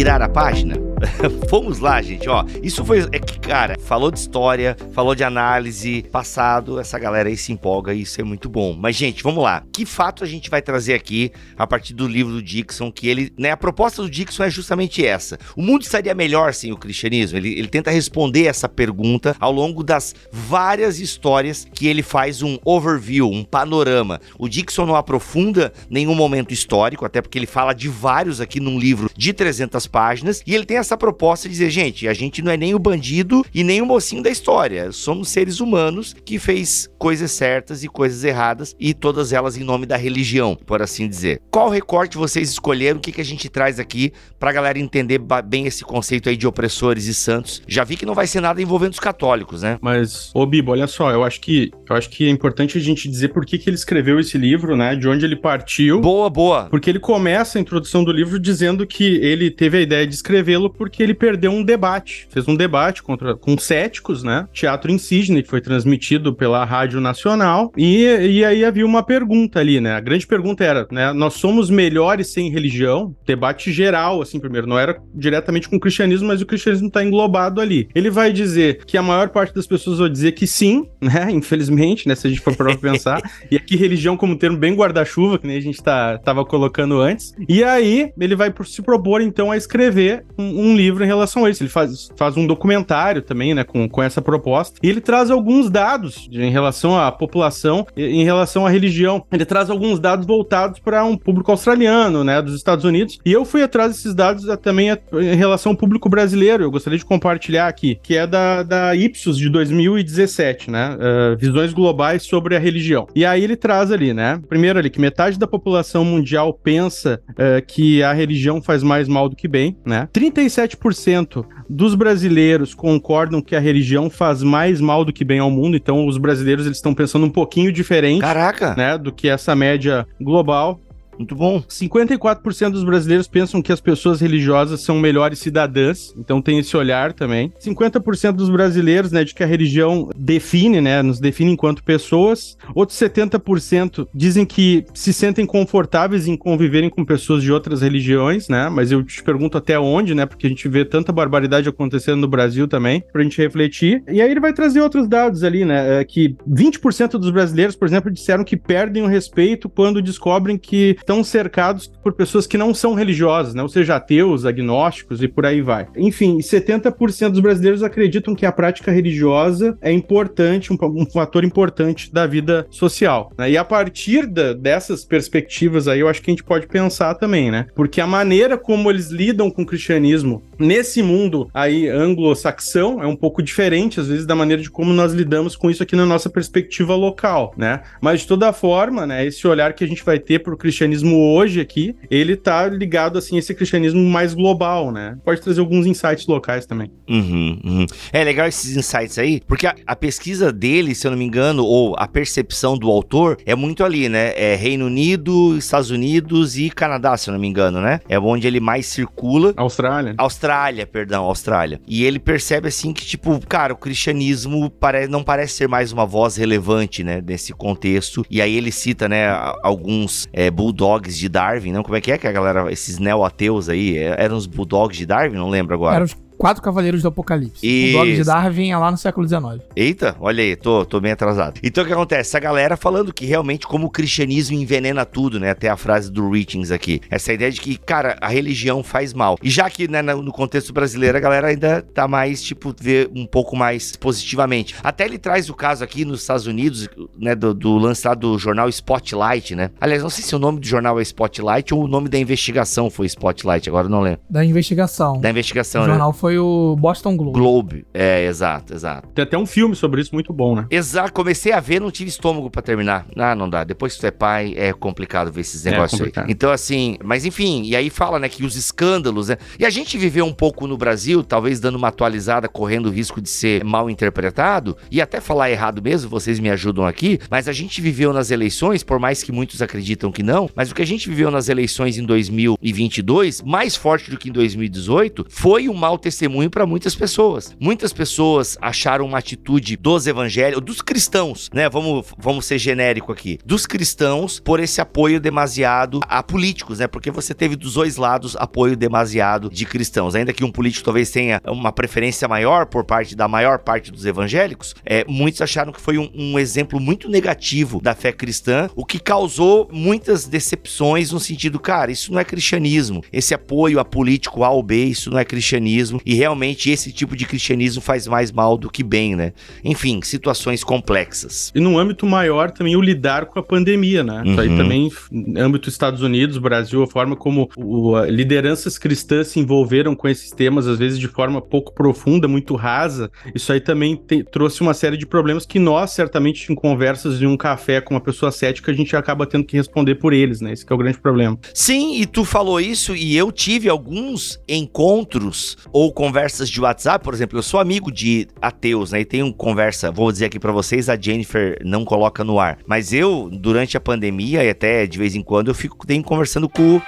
Virar a página? Vamos lá, gente, ó. Isso foi. É que, cara, falou de história, falou de análise, passado, essa galera aí se empolga e isso é muito bom. Mas, gente, vamos lá. Que fato a gente vai trazer aqui a partir do livro do Dixon? Que ele, né, a proposta do Dixon é justamente essa. O mundo estaria melhor sem o cristianismo? Ele, ele tenta responder essa pergunta ao longo das várias histórias que ele faz um overview, um panorama. O Dixon não aprofunda nenhum momento histórico, até porque ele fala de vários aqui num livro de 300 páginas, e ele tem essa essa proposta de dizer, gente, a gente não é nem o bandido e nem o mocinho da história. Somos seres humanos que fez coisas certas e coisas erradas e todas elas em nome da religião, por assim dizer. Qual recorte vocês escolheram? O que, que a gente traz aqui pra galera entender bem esse conceito aí de opressores e santos? Já vi que não vai ser nada envolvendo os católicos, né? Mas, ô Bibo, olha só, eu acho que eu acho que é importante a gente dizer por que, que ele escreveu esse livro, né? De onde ele partiu. Boa, boa. Porque ele começa a introdução do livro dizendo que ele teve a ideia de escrevê-lo porque ele perdeu um debate. Fez um debate contra, com céticos, né? Teatro Insigne, que foi transmitido pela Rádio Nacional. E, e aí havia uma pergunta ali, né? A grande pergunta era, né? Nós somos melhores sem religião? Debate geral, assim, primeiro. Não era diretamente com o cristianismo, mas o cristianismo está englobado ali. Ele vai dizer que a maior parte das pessoas vai dizer que sim, né? Infelizmente, né? Se a gente for para pensar. e aqui religião como termo bem guarda-chuva, que nem a gente tá, tava colocando antes. E aí ele vai se propor, então, a escrever um, um livro em relação a isso. Ele faz, faz um documentário também, né, com, com essa proposta. E ele traz alguns dados em relação à população, em relação à religião. Ele traz alguns dados voltados para um público australiano, né, dos Estados Unidos. E eu fui atrás desses dados também em relação ao público brasileiro. Eu gostaria de compartilhar aqui, que é da, da Ipsos de 2017, né, uh, visões globais sobre a religião. E aí ele traz ali, né, primeiro ali que metade da população mundial pensa uh, que a religião faz mais mal do que bem, né? 37% 40% dos brasileiros concordam que a religião faz mais mal do que bem ao mundo, então os brasileiros eles estão pensando um pouquinho diferente, Caraca. né, do que essa média global. Muito bom. 54% dos brasileiros pensam que as pessoas religiosas são melhores cidadãs, então tem esse olhar também. 50% dos brasileiros, né, de que a religião define, né, nos define enquanto pessoas. Outros 70% dizem que se sentem confortáveis em conviverem com pessoas de outras religiões, né? Mas eu te pergunto até onde, né? Porque a gente vê tanta barbaridade acontecendo no Brasil também, pra gente refletir. E aí ele vai trazer outros dados ali, né? É que 20% dos brasileiros, por exemplo, disseram que perdem o respeito quando descobrem que estão cercados por pessoas que não são religiosas, né? ou seja, ateus, agnósticos e por aí vai. Enfim, 70% dos brasileiros acreditam que a prática religiosa é importante, um, um fator importante da vida social. Né? E a partir da, dessas perspectivas aí, eu acho que a gente pode pensar também, né? Porque a maneira como eles lidam com o cristianismo nesse mundo aí anglo-saxão é um pouco diferente, às vezes, da maneira de como nós lidamos com isso aqui na nossa perspectiva local, né? Mas de toda forma, né, esse olhar que a gente vai ter para o cristianismo cristianismo hoje aqui, ele tá ligado, assim, a esse cristianismo mais global, né? Pode trazer alguns insights locais também. Uhum, uhum. É legal esses insights aí, porque a, a, pesquisa dele, se eu não me engano, ou a percepção do autor, é muito ali, né? É Reino Unido, Estados Unidos e Canadá, se eu não me engano, né? É onde ele mais circula. Austrália. Austrália, perdão, Austrália. E ele percebe, assim, que, tipo, cara, o cristianismo pare... não parece ser mais uma voz relevante, né? Nesse contexto. E aí ele cita, né, alguns é, bulldogs de Darwin, não? Como é que é que a galera, esses neo-ateus aí, é, eram os bulldogs de Darwin? Não lembro agora. Os Quatro Cavaleiros do Apocalipse. E... O blog de Darwin é lá no século XIX. Eita, olha aí, tô, tô bem atrasado. Então o que acontece? Essa galera falando que realmente como o cristianismo envenena tudo, né? Até a frase do Richings aqui. Essa ideia de que, cara, a religião faz mal. E já que, né, no contexto brasileiro, a galera ainda tá mais, tipo, vê um pouco mais positivamente. Até ele traz o caso aqui nos Estados Unidos, né, do, do lançado do jornal Spotlight, né? Aliás, não sei se o nome do jornal é Spotlight ou o nome da investigação foi Spotlight, agora não lembro. Da investigação. Da investigação, o né? jornal foi foi o Boston Globe. Globe. É, exato, exato. Tem até um filme sobre isso muito bom, né? Exato, comecei a ver, não tive estômago pra terminar. Ah, não dá. Depois que tu é pai, é complicado ver esses É negócios aí. Então, assim, mas enfim, e aí fala, né, que os escândalos, né? E a gente viveu um pouco no Brasil, talvez dando uma atualizada, correndo o risco de ser mal interpretado, e até falar errado mesmo, vocês me ajudam aqui, mas a gente viveu nas eleições, por mais que muitos acreditam que não, mas o que a gente viveu nas eleições em 2022, mais forte do que em 2018, foi um mau testemunho para muitas pessoas. Muitas pessoas acharam uma atitude dos evangélicos, dos cristãos, né? Vamos, vamos ser genérico aqui. Dos cristãos por esse apoio demasiado a políticos, né? Porque você teve dos dois lados apoio demasiado de cristãos. Ainda que um político talvez tenha uma preferência maior por parte da maior parte dos evangélicos, é, muitos acharam que foi um, um exemplo muito negativo da fé cristã, o que causou muitas decepções no sentido, cara, isso não é cristianismo. Esse apoio a político A ou B, isso não é cristianismo. E realmente esse tipo de cristianismo faz mais mal do que bem, né? Enfim, situações complexas. E num âmbito maior também o lidar com a pandemia, né? Isso aí Uhum. também, âmbito Estados Unidos, Brasil, a forma como o- a- lideranças cristãs se envolveram com esses temas, às vezes de forma pouco profunda, muito rasa, isso aí também te- trouxe uma série de problemas que nós, certamente, em conversas de um café com uma pessoa cética, a gente acaba tendo que responder por eles, né? Esse que é o grande problema. Sim, e tu falou isso e eu tive alguns encontros ou conversas de WhatsApp, por exemplo, eu sou amigo de ateus, né? E tenho conversa, vou dizer aqui pra vocês, a Jennifer não coloca no ar, mas eu durante a pandemia e até de vez em quando eu fico tenho conversando com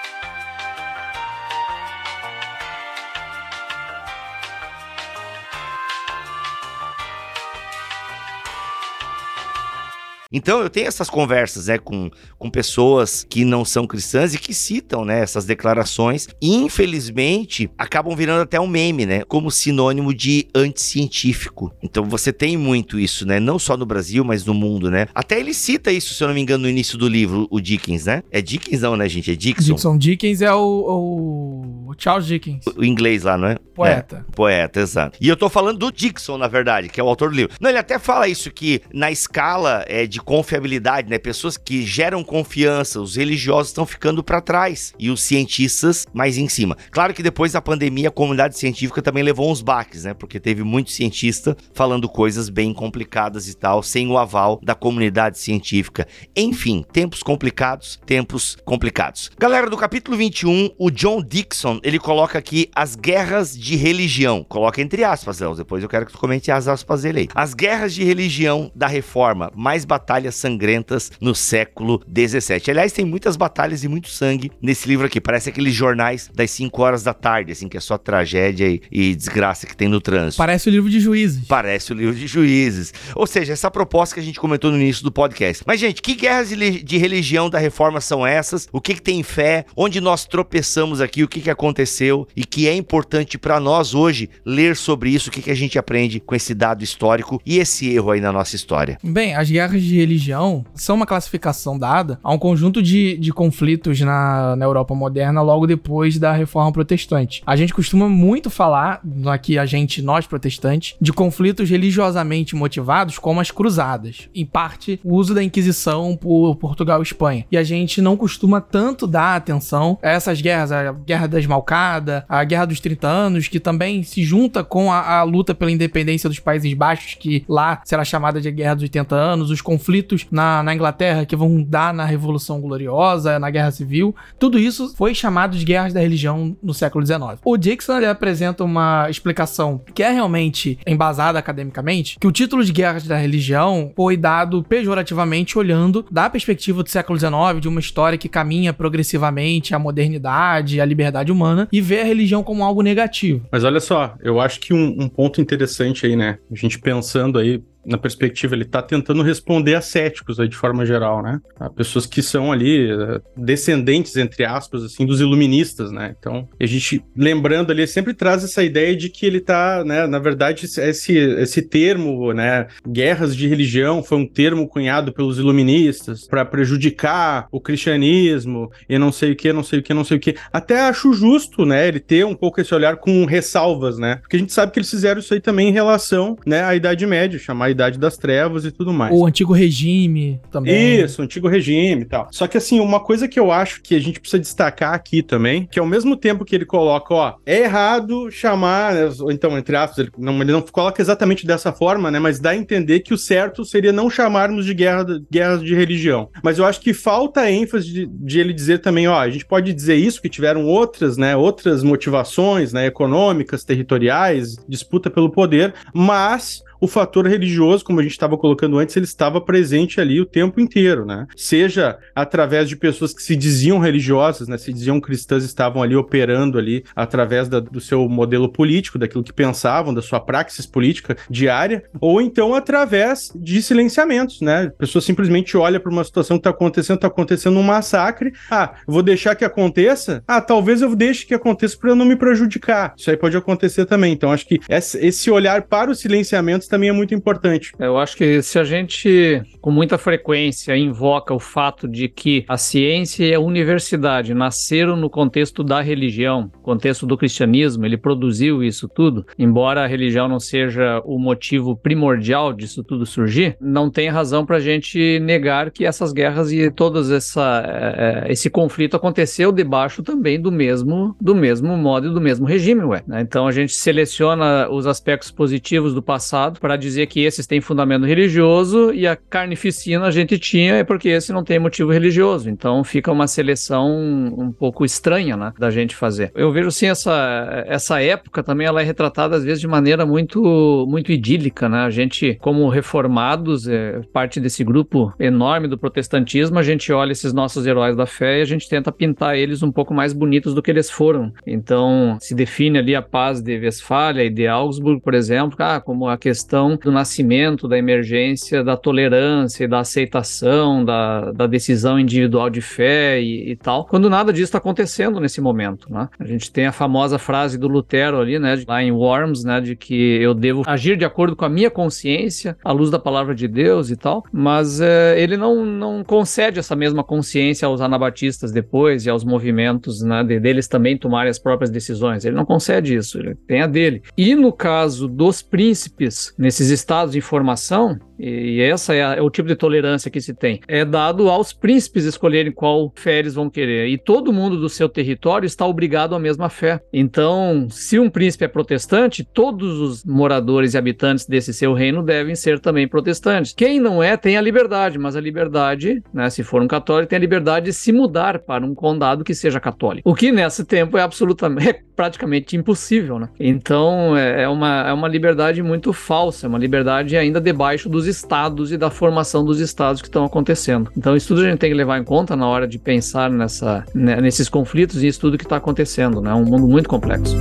Então eu tenho essas conversas, né, com, com pessoas que não são cristãs e que citam, né, essas declarações e infelizmente acabam virando até um meme, né, como sinônimo de anticientífico. Então você tem muito isso, né, não só no Brasil, mas no mundo, né. Até ele cita isso, se eu não me engano, no início do livro, o Dickens, né? É Dickens não, né, gente? É Dixon. Dixon Dickens é o, o Charles Dickens, O inglês lá, não é? poeta. Poeta, exato. E eu tô falando do Dixon, na verdade, que é o autor do livro. Não, ele até fala isso, que na escala é, de confiabilidade, né? Pessoas que geram confiança, os religiosos estão ficando pra trás e os cientistas mais em cima. Claro que depois da pandemia, a comunidade científica também levou uns baques, né? Porque teve muito cientista falando coisas bem complicadas e tal, sem o aval da comunidade científica. Enfim, tempos complicados, tempos complicados. Galera, do capítulo 21, o John Dixon, ele coloca aqui as guerras de religião. Coloca entre aspas, Léo, depois eu quero que tu comente as aspas dele aí. As guerras de religião da reforma, mais batalhas sangrentas no século 17. Aliás, tem muitas batalhas e muito sangue nesse livro aqui. Parece aqueles jornais das 5 horas da tarde, assim, que é só tragédia e, e desgraça que tem no trânsito. Parece o livro de juízes. Parece o livro de juízes. Ou seja, essa proposta que a gente comentou no início do podcast. Mas, gente, que guerras de religião da reforma são essas? O que, que tem fé? Onde nós tropeçamos aqui? O que, que aconteceu? E que é importante para nós hoje ler sobre isso? O que, que a gente aprende com esse dado histórico e esse erro aí na nossa história? Bem, as guerras de religião são uma classificação dada a um conjunto de, de conflitos na, na Europa moderna logo depois da Reforma Protestante. A gente costuma muito falar, aqui a gente, nós protestantes, de conflitos religiosamente motivados como as cruzadas. Em parte, o uso da Inquisição por Portugal e Espanha. E a gente não costuma tanto dar atenção a essas guerras, a Guerra da Esmalcada, a Guerra dos 30 Anos, que também se junta com a, a luta pela independência dos Países Baixos, que lá será chamada de Guerra dos 80 Anos, os conflitos na, na Inglaterra que vão dar na Revolução Gloriosa, na Guerra Civil. Tudo isso foi chamado de guerras da religião no século XIX. O Dixon ele apresenta uma explicação que é realmente embasada academicamente, que o título de guerras da religião foi dado pejorativamente olhando da perspectiva do século XIX, de uma história que caminha progressivamente à modernidade, à liberdade humana, e vê a religião como algo negativo. Mas olha só, eu acho que um, um ponto interessante aí, né? A gente pensando aí na perspectiva, ele tá tentando responder a céticos aí de forma geral, né? A pessoas que são ali eh, descendentes, entre aspas, assim, dos iluministas, né? Então, a gente, lembrando ali, sempre traz essa ideia de que ele tá, né, na verdade, esse, esse termo, né, guerras de religião foi um termo cunhado pelos iluministas para prejudicar o cristianismo e não sei o que, não sei o que, não sei o que. Até acho justo, né, ele ter um pouco esse olhar com ressalvas, né? Porque a gente sabe que eles fizeram isso aí também em relação, né, à Idade Média, chamar Idade das Trevas e tudo mais. O antigo regime também. Isso, o antigo regime e tal. Só que assim, uma coisa que eu acho que a gente precisa destacar aqui também, que ao mesmo tempo que ele coloca, ó, é errado chamar, né, ou então, entre aspas, ele não, ele não coloca exatamente dessa forma, né, mas dá a entender que o certo seria não chamarmos de guerra, guerras de religião. Mas eu acho que falta ênfase de, de ele dizer também, ó, a gente pode dizer isso, que tiveram outras, né, outras motivações, né, econômicas, territoriais, disputa pelo poder, mas o fator religioso, como a gente estava colocando antes, ele estava presente ali o tempo inteiro, né? Seja através de pessoas que se diziam religiosas, né? Se diziam cristãs, estavam ali operando ali através da, do seu modelo político, daquilo que pensavam, da sua praxis política diária, ou então através de silenciamentos, né? A pessoa simplesmente olha para uma situação que está acontecendo, está acontecendo um massacre. Ah, vou deixar que aconteça? Ah, talvez eu deixe que aconteça para eu não me prejudicar. Isso aí pode acontecer também. Então, acho que esse olhar para os silenciamentos também é muito importante. Eu acho que se a gente, com muita frequência, invoca o fato de que a ciência e a universidade nasceram no contexto da religião, contexto do cristianismo, ele produziu isso tudo, embora a religião não seja o motivo primordial disso tudo surgir, não tem razão para a gente negar que essas guerras e todas essa é, esse conflito aconteceu debaixo também do mesmo do mesmo modo e do mesmo regime, ué. Né? Então a gente seleciona os aspectos positivos do passado para dizer que esses têm fundamento religioso e a carnificina a gente tinha é porque esse não tem motivo religioso. Então fica uma seleção um pouco estranha, né, da gente fazer. Eu vejo sim essa essa época também ela é retratada às vezes de maneira muito muito idílica, né? A gente como reformados, é, parte desse grupo enorme do protestantismo, a gente olha esses nossos heróis da fé e a gente tenta pintar eles um pouco mais bonitos do que eles foram. Então se define ali a paz de Westfália e de Augsburg, por exemplo, ah, como a questão questão do nascimento, da emergência, da tolerância e da aceitação, da, da decisão individual de fé e, e tal, quando nada disso está acontecendo nesse momento, né? A gente tem a famosa frase do Lutero ali, né, lá em Worms, né, de que eu devo agir de acordo com a minha consciência, à luz da palavra de Deus e tal, mas é, ele não, não concede essa mesma consciência aos anabatistas depois e aos movimentos, né, de, deles também tomarem as próprias decisões. Ele não concede isso, ele tem a dele. E no caso dos príncipes, nesses estados de informação, e essa é, a, é, o tipo de tolerância que se tem. É dado aos príncipes escolherem qual fé eles vão querer. E todo mundo do seu território está obrigado à mesma fé. Então, se um príncipe é protestante, todos os moradores e habitantes desse seu reino devem ser também protestantes. Quem não é, tem a liberdade, mas a liberdade, né, se for um católico, tem a liberdade de se mudar para um condado que seja católico. O que nesse tempo é absolutamente, é praticamente impossível, né? Então, é, é uma, é uma liberdade muito falsa, é uma liberdade ainda debaixo dos estados e da formação dos estados que estão acontecendo. Então, isso tudo a gente tem que levar em conta na hora de pensar nessa, né, nesses conflitos e isso tudo que está acontecendo. Né? É um mundo muito complexo.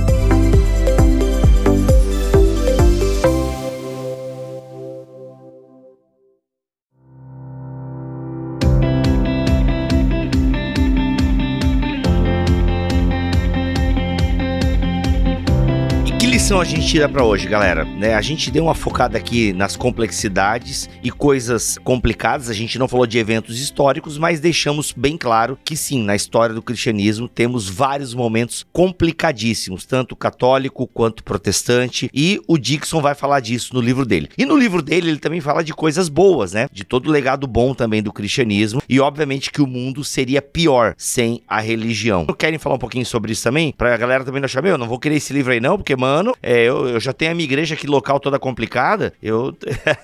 Lição a gente tira para hoje, galera? Né, a gente deu uma focada aqui nas complexidades e coisas complicadas. A gente não falou de eventos históricos, mas deixamos bem claro que sim, na história do cristianismo temos vários momentos complicadíssimos, tanto católico quanto protestante. E o Dixon vai falar disso no livro dele. E no livro dele ele também fala de coisas boas, né? De todo o legado bom também do cristianismo. E obviamente que o mundo seria pior sem a religião. Querem falar um pouquinho sobre isso também? Pra galera também não achar, meu, não vou querer esse livro aí não, porque, mano, é, eu, eu, já tenho a minha igreja aqui local toda complicada. Eu.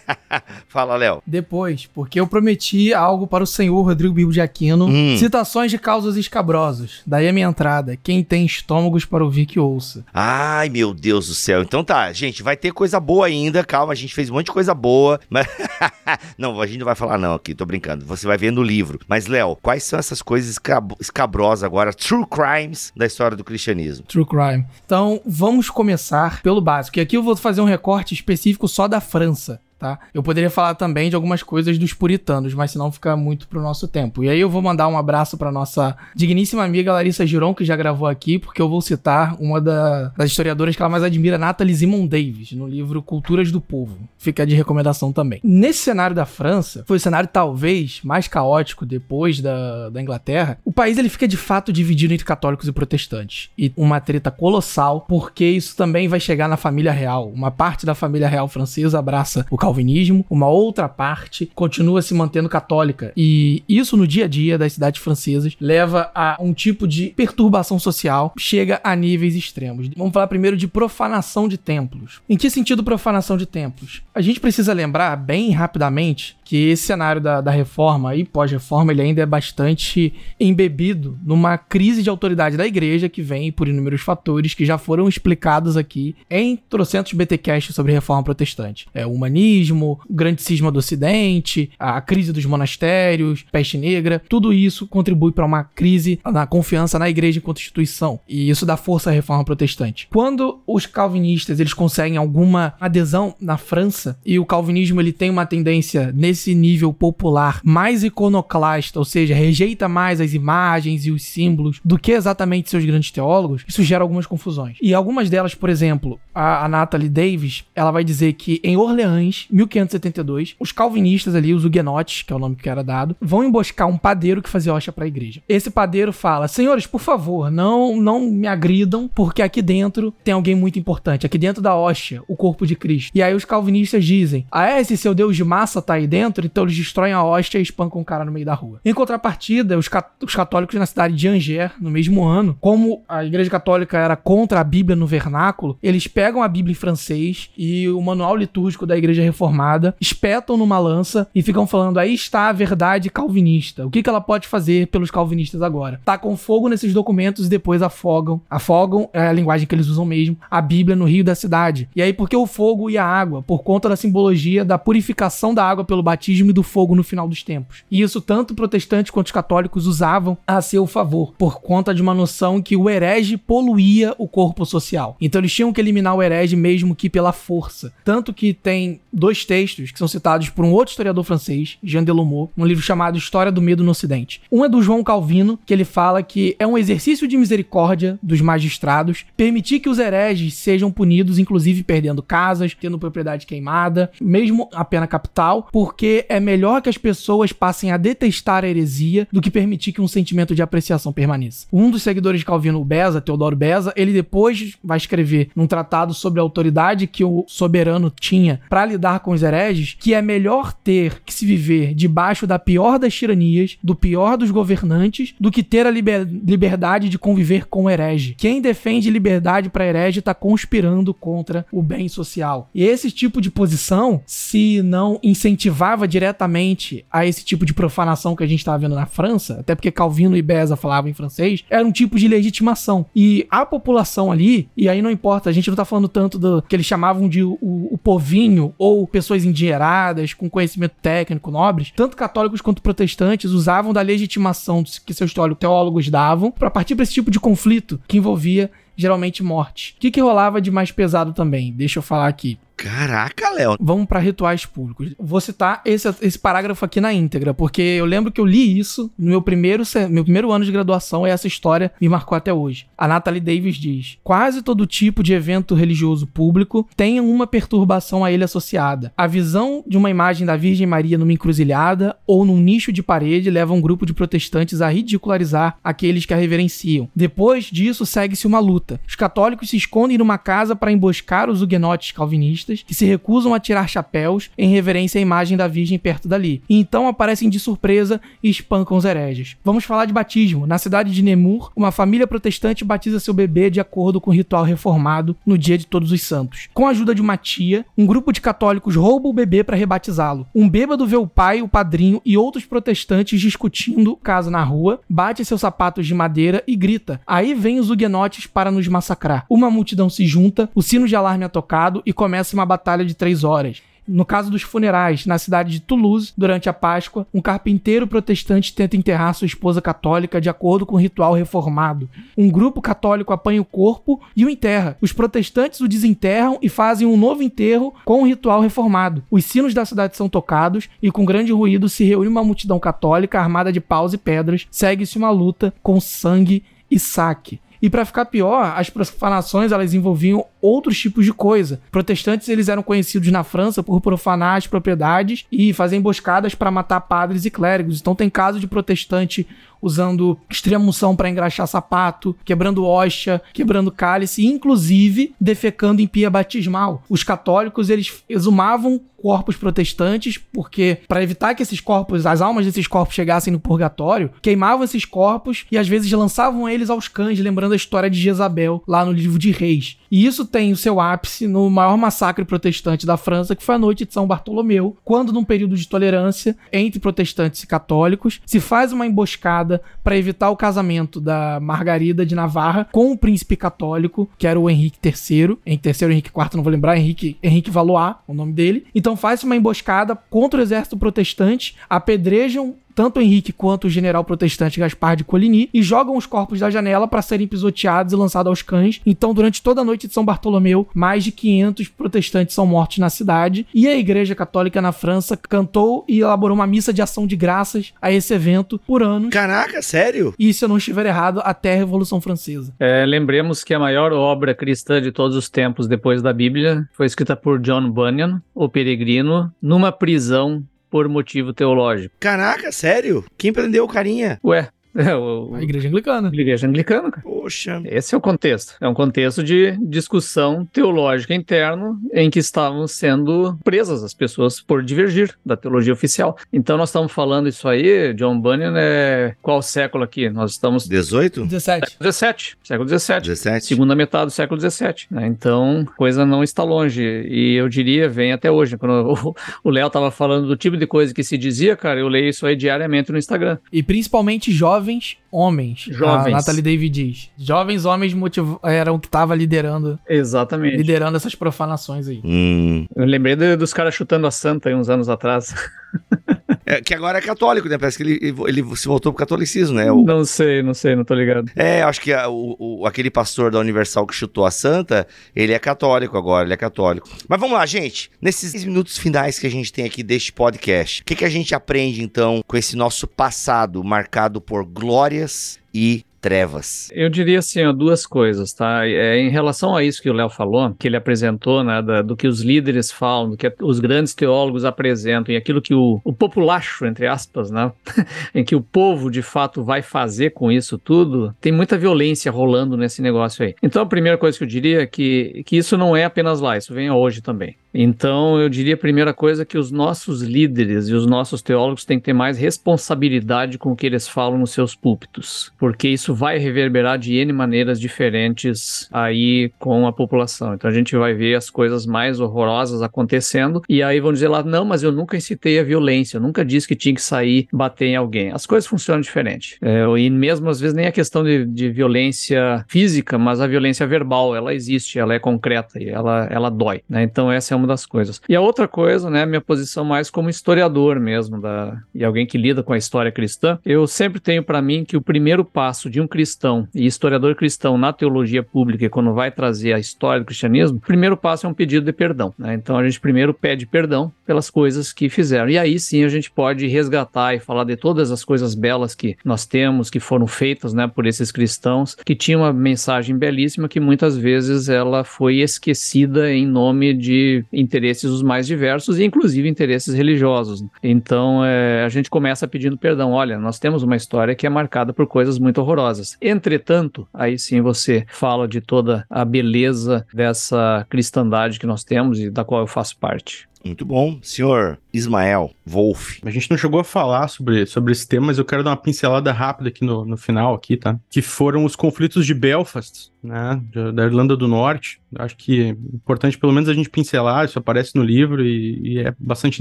Fala, Léo. Depois, porque eu prometi algo para o senhor Rodrigo Bibo de Aquino. Hum. Citações de causas escabrosas. Daí a minha entrada. Quem tem estômagos para ouvir que ouça. Ai, meu Deus do céu. Então tá, gente, vai ter coisa boa ainda. Calma, a gente fez um monte de coisa boa. Mas. não, a gente não vai falar não aqui, tô brincando. Você vai ver no livro. Mas, Léo, quais são essas coisas escabrosas agora? True crimes da história do cristianismo. True crime. Então, vamos começar começar pelo básico. E aqui eu vou fazer um recorte específico só da França tá? Eu poderia falar também de algumas coisas dos puritanos, mas senão fica muito pro nosso tempo. E aí eu vou mandar um abraço para nossa digníssima amiga Larissa Giron, que já gravou aqui, porque eu vou citar uma da, das historiadoras que ela mais admira, Nathalie Simon Davis, no livro Culturas do Povo. Fica de recomendação também. Nesse cenário da França, foi o cenário talvez mais caótico depois da, da Inglaterra, o país ele fica de fato dividido entre católicos e protestantes. E uma treta colossal, porque isso também vai chegar na família real. Uma parte da família real francesa abraça o calvinismo, uma outra parte continua se mantendo católica. E isso no dia a dia das cidades francesas leva a um tipo de perturbação social, chega a níveis extremos. Vamos falar primeiro de profanação de templos. Em que sentido profanação de templos? A gente precisa lembrar bem rapidamente que esse cenário da, da reforma e pós-reforma ele ainda é bastante embebido numa crise de autoridade da igreja que vem por inúmeros fatores que já foram explicados aqui em trocentos BTcast sobre reforma protestante. É o humanismo, o grande cisma do ocidente, a crise dos monastérios, peste negra, tudo isso contribui para uma crise na confiança na igreja enquanto instituição. E isso dá força à reforma protestante. Quando os calvinistas eles conseguem alguma adesão na França e o calvinismo ele tem uma tendência nesse esse nível popular mais iconoclasta, ou seja, rejeita mais as imagens e os símbolos do que exatamente seus grandes teólogos, isso gera algumas confusões. E algumas delas, por exemplo, a, a Natalie Davis, ela vai dizer que em Orleans, 1572, os calvinistas ali, os huguenotes, que é o nome que era dado, vão emboscar um padeiro que fazia hóstia para a igreja. Esse padeiro fala: "Senhores, por favor, não não me agridam, porque aqui dentro tem alguém muito importante. Aqui dentro da hóstia, o corpo de Cristo". E aí os calvinistas dizem: "Ah, é, esse seu Deus de massa tá aí dentro?" Dentro, então eles destroem a hóstia e espancam o cara no meio da rua. Em contrapartida, os, os católicos na cidade de Angers, no mesmo ano, como a igreja católica era contra a Bíblia no vernáculo, eles pegam a Bíblia em francês e o manual litúrgico da igreja reformada, espetam numa lança e ficam falando: aí está a verdade calvinista. O que, que ela pode fazer pelos calvinistas agora? Tacam fogo nesses documentos e depois afogam. Afogam, é a linguagem que eles usam mesmo, a Bíblia no rio da cidade. E aí, por que o fogo e a água? Por conta da simbologia da purificação da água pelo batismo batismo e do fogo no final dos tempos. E isso tanto protestantes quanto os católicos usavam a seu favor, por conta de uma noção que o herege poluía o corpo social. Então eles tinham que eliminar o herege mesmo que pela força. Tanto que tem dois textos que são citados por um outro historiador francês, Jean Delumeau, num livro chamado História do Medo no Ocidente. Um é do João Calvino, que ele fala que é um exercício de misericórdia dos magistrados permitir que os hereges sejam punidos, inclusive perdendo casas, tendo propriedade queimada, mesmo a pena capital, porque porque é melhor que as pessoas passem a detestar a heresia do que permitir que um sentimento de apreciação permaneça. Um dos seguidores de Calvino, Beza, Teodoro Beza, ele depois vai escrever num tratado sobre a autoridade que o soberano tinha para lidar com os hereges, que é melhor ter que se viver debaixo da pior das tiranias, do pior dos governantes, do que ter a liber liberdade de conviver com o herege. Quem defende liberdade para herege está conspirando contra o bem social. E esse tipo de posição, se não incentivar levava diretamente a esse tipo de profanação que a gente estava vendo na França, até porque Calvino e Beza falavam em francês, era um tipo de legitimação. E a população ali, e aí não importa, a gente não tá falando tanto do que eles chamavam de o, o povinho ou pessoas endinheiradas, com conhecimento técnico, nobres, tanto católicos quanto protestantes usavam da legitimação que seus teólogos davam para partir para esse tipo de conflito que envolvia geralmente morte. O que, que rolava de mais pesado também? Deixa eu falar aqui. Caraca, Léo. Vamos para rituais públicos. Vou citar esse, esse parágrafo aqui na íntegra, porque eu lembro que eu li isso no meu primeiro, meu primeiro ano de graduação e essa história me marcou até hoje. A Natalie Davis diz: quase todo tipo de evento religioso público tem uma perturbação a ele associada. A visão de uma imagem da Virgem Maria numa encruzilhada ou num nicho de parede leva um grupo de protestantes a ridicularizar aqueles que a reverenciam. Depois disso, segue-se uma luta. Os católicos se escondem numa casa para emboscar os huguenotes calvinistas que se recusam a tirar chapéus em reverência à imagem da Virgem perto dali. E então aparecem de surpresa e espancam os hereges. Vamos falar de batismo. Na cidade de Nemur, uma família protestante batiza seu bebê de acordo com o ritual reformado no dia de Todos os Santos. Com a ajuda de uma tia, um grupo de católicos rouba o bebê para rebatizá-lo. Um bêbado vê o pai, o padrinho e outros protestantes discutindo o caso na rua, bate seus sapatos de madeira e grita: Aí vem os huguenotes para nos massacrar. Uma multidão se junta, o sino de alarme é tocado e começa uma batalha de três horas. No caso dos funerais, na cidade de Toulouse, durante a Páscoa, um carpinteiro protestante tenta enterrar sua esposa católica de acordo com o ritual reformado. Um grupo católico apanha o corpo e o enterra. Os protestantes o desenterram e fazem um novo enterro com o ritual reformado. Os sinos da cidade são tocados e, com grande ruído, se reúne uma multidão católica armada de paus e pedras. Segue-se uma luta com sangue e saque. E para ficar pior, as profanações elas envolviam outros tipos de coisa. Protestantes eles eram conhecidos na França por profanar as propriedades e fazer emboscadas para matar padres e clérigos. Então tem caso de protestante usando extremunção para engraxar sapato, quebrando hóstia, quebrando cálice, inclusive defecando em pia batismal. Os católicos eles exumavam corpos protestantes, porque para evitar que esses corpos, as almas desses corpos chegassem no purgatório, queimavam esses corpos e às vezes lançavam eles aos cães, lembrando a história de Jezabel lá no livro de Reis. E isso tem o seu ápice no maior massacre protestante da França, que foi a noite de São Bartolomeu, quando num período de tolerância entre protestantes e católicos, se faz uma emboscada para evitar o casamento da Margarida de Navarra com o príncipe católico, que era o Henrique III, Henrique III, Henrique IV, não vou lembrar, Henrique, Henrique Valois, o nome dele. Então faz uma emboscada contra o exército protestante, apedrejam tanto o Henrique quanto o general protestante Gaspar de Coligny e jogam os corpos da janela para serem pisoteados e lançados aos cães. Então, durante toda a noite de São Bartolomeu, mais de 500 protestantes são mortos na cidade e a Igreja Católica na França cantou e elaborou uma missa de ação de graças a esse evento por anos. Caraca, sério? E se eu não estiver errado, até a Revolução Francesa. É, lembremos que a maior obra cristã de todos os tempos depois da Bíblia foi escrita por John Bunyan, o peregrino, numa prisão por motivo teológico. Caraca, sério? Quem prendeu o carinha? Ué, é o, A Igreja Anglicana. a igreja anglicana, cara. Poxa. Esse é o contexto. É um contexto de discussão teológica interno em que estavam sendo presas as pessoas por divergir da teologia oficial. Então nós estamos falando isso aí, John Bunyan é qual século aqui? Nós estamos 18? 17. 17, século 17. 17? Segunda metade do século XVII, né? Então, coisa não está longe. E eu diria, vem até hoje. Quando o- o Léo estava falando do tipo de coisa que se dizia, cara, eu leio isso aí diariamente no Instagram. E principalmente jovens homens. Jovens. A Natalie David diz. Jovens homens motiv... eram o que tava liderando, Exatamente. liderando essas profanações aí. Hum. Eu lembrei de- dos caras chutando a santa aí uns anos atrás. É, que agora é católico, né? Parece que ele, ele se voltou pro catolicismo, né? O- Não sei, não sei, não tô ligado. É, acho que a- o, o- aquele pastor da Universal que chutou a santa, ele é católico agora, ele é católico. Mas vamos lá, gente. Nesses 10 minutos finais que a gente tem aqui deste podcast, o que, que a gente aprende, então, com esse nosso passado marcado por glórias e trevas? Eu diria assim, ó, duas coisas, tá? É, em relação a isso que o Léo falou, que ele apresentou, né, da- do que os líderes falam, do que os grandes teólogos apresentam, e aquilo que o, o populacho, entre aspas, né, em que o povo de fato vai fazer com isso tudo, tem muita violência rolando nesse negócio aí. Então a primeira coisa que eu diria é que, que isso não é apenas lá, isso vem hoje também. Então eu diria a primeira coisa que os nossos líderes e os nossos teólogos têm que ter mais responsabilidade com o que eles falam nos seus púlpitos, porque isso vai reverberar de N maneiras diferentes aí com a população. Então a gente vai ver as coisas mais horrorosas acontecendo e aí vão dizer lá, não, mas eu nunca incitei a violência, eu nunca disse que tinha que sair bater em alguém. As coisas funcionam diferente. É, e mesmo às vezes nem a questão de, de violência física, mas a violência verbal, ela existe, ela é concreta e ela, ela dói. né? Então essa é uma das coisas. E a outra coisa, né, minha posição mais como historiador mesmo, da, e alguém que lida com a história cristã, eu sempre tenho para mim que o primeiro passo de um cristão e historiador cristão na teologia pública, e quando vai trazer a história do cristianismo, o primeiro passo é um pedido de perdão. né? Então a gente primeiro pede perdão pelas coisas que fizeram. E aí sim a gente pode resgatar e falar de todas as coisas belas que nós temos, que foram feitas né, por esses cristãos, que tinham uma mensagem belíssima que muitas vezes ela foi esquecida em nome de interesses os mais diversos, e inclusive interesses religiosos. Então é, a gente começa pedindo perdão. Olha, nós temos uma história que é marcada por coisas muito horrorosas. Entretanto, aí sim você fala de toda a beleza dessa cristandade que nós temos e da qual eu faço parte. Muito bom. Senhor Ismael Wolf. A gente não chegou a falar sobre, sobre esse tema, mas eu quero dar uma pincelada rápida aqui no, no final, aqui, tá? Que foram os conflitos de Belfast, né? da- Da Irlanda do Norte. Acho que é importante pelo menos a gente pincelar, isso aparece no livro e, e é bastante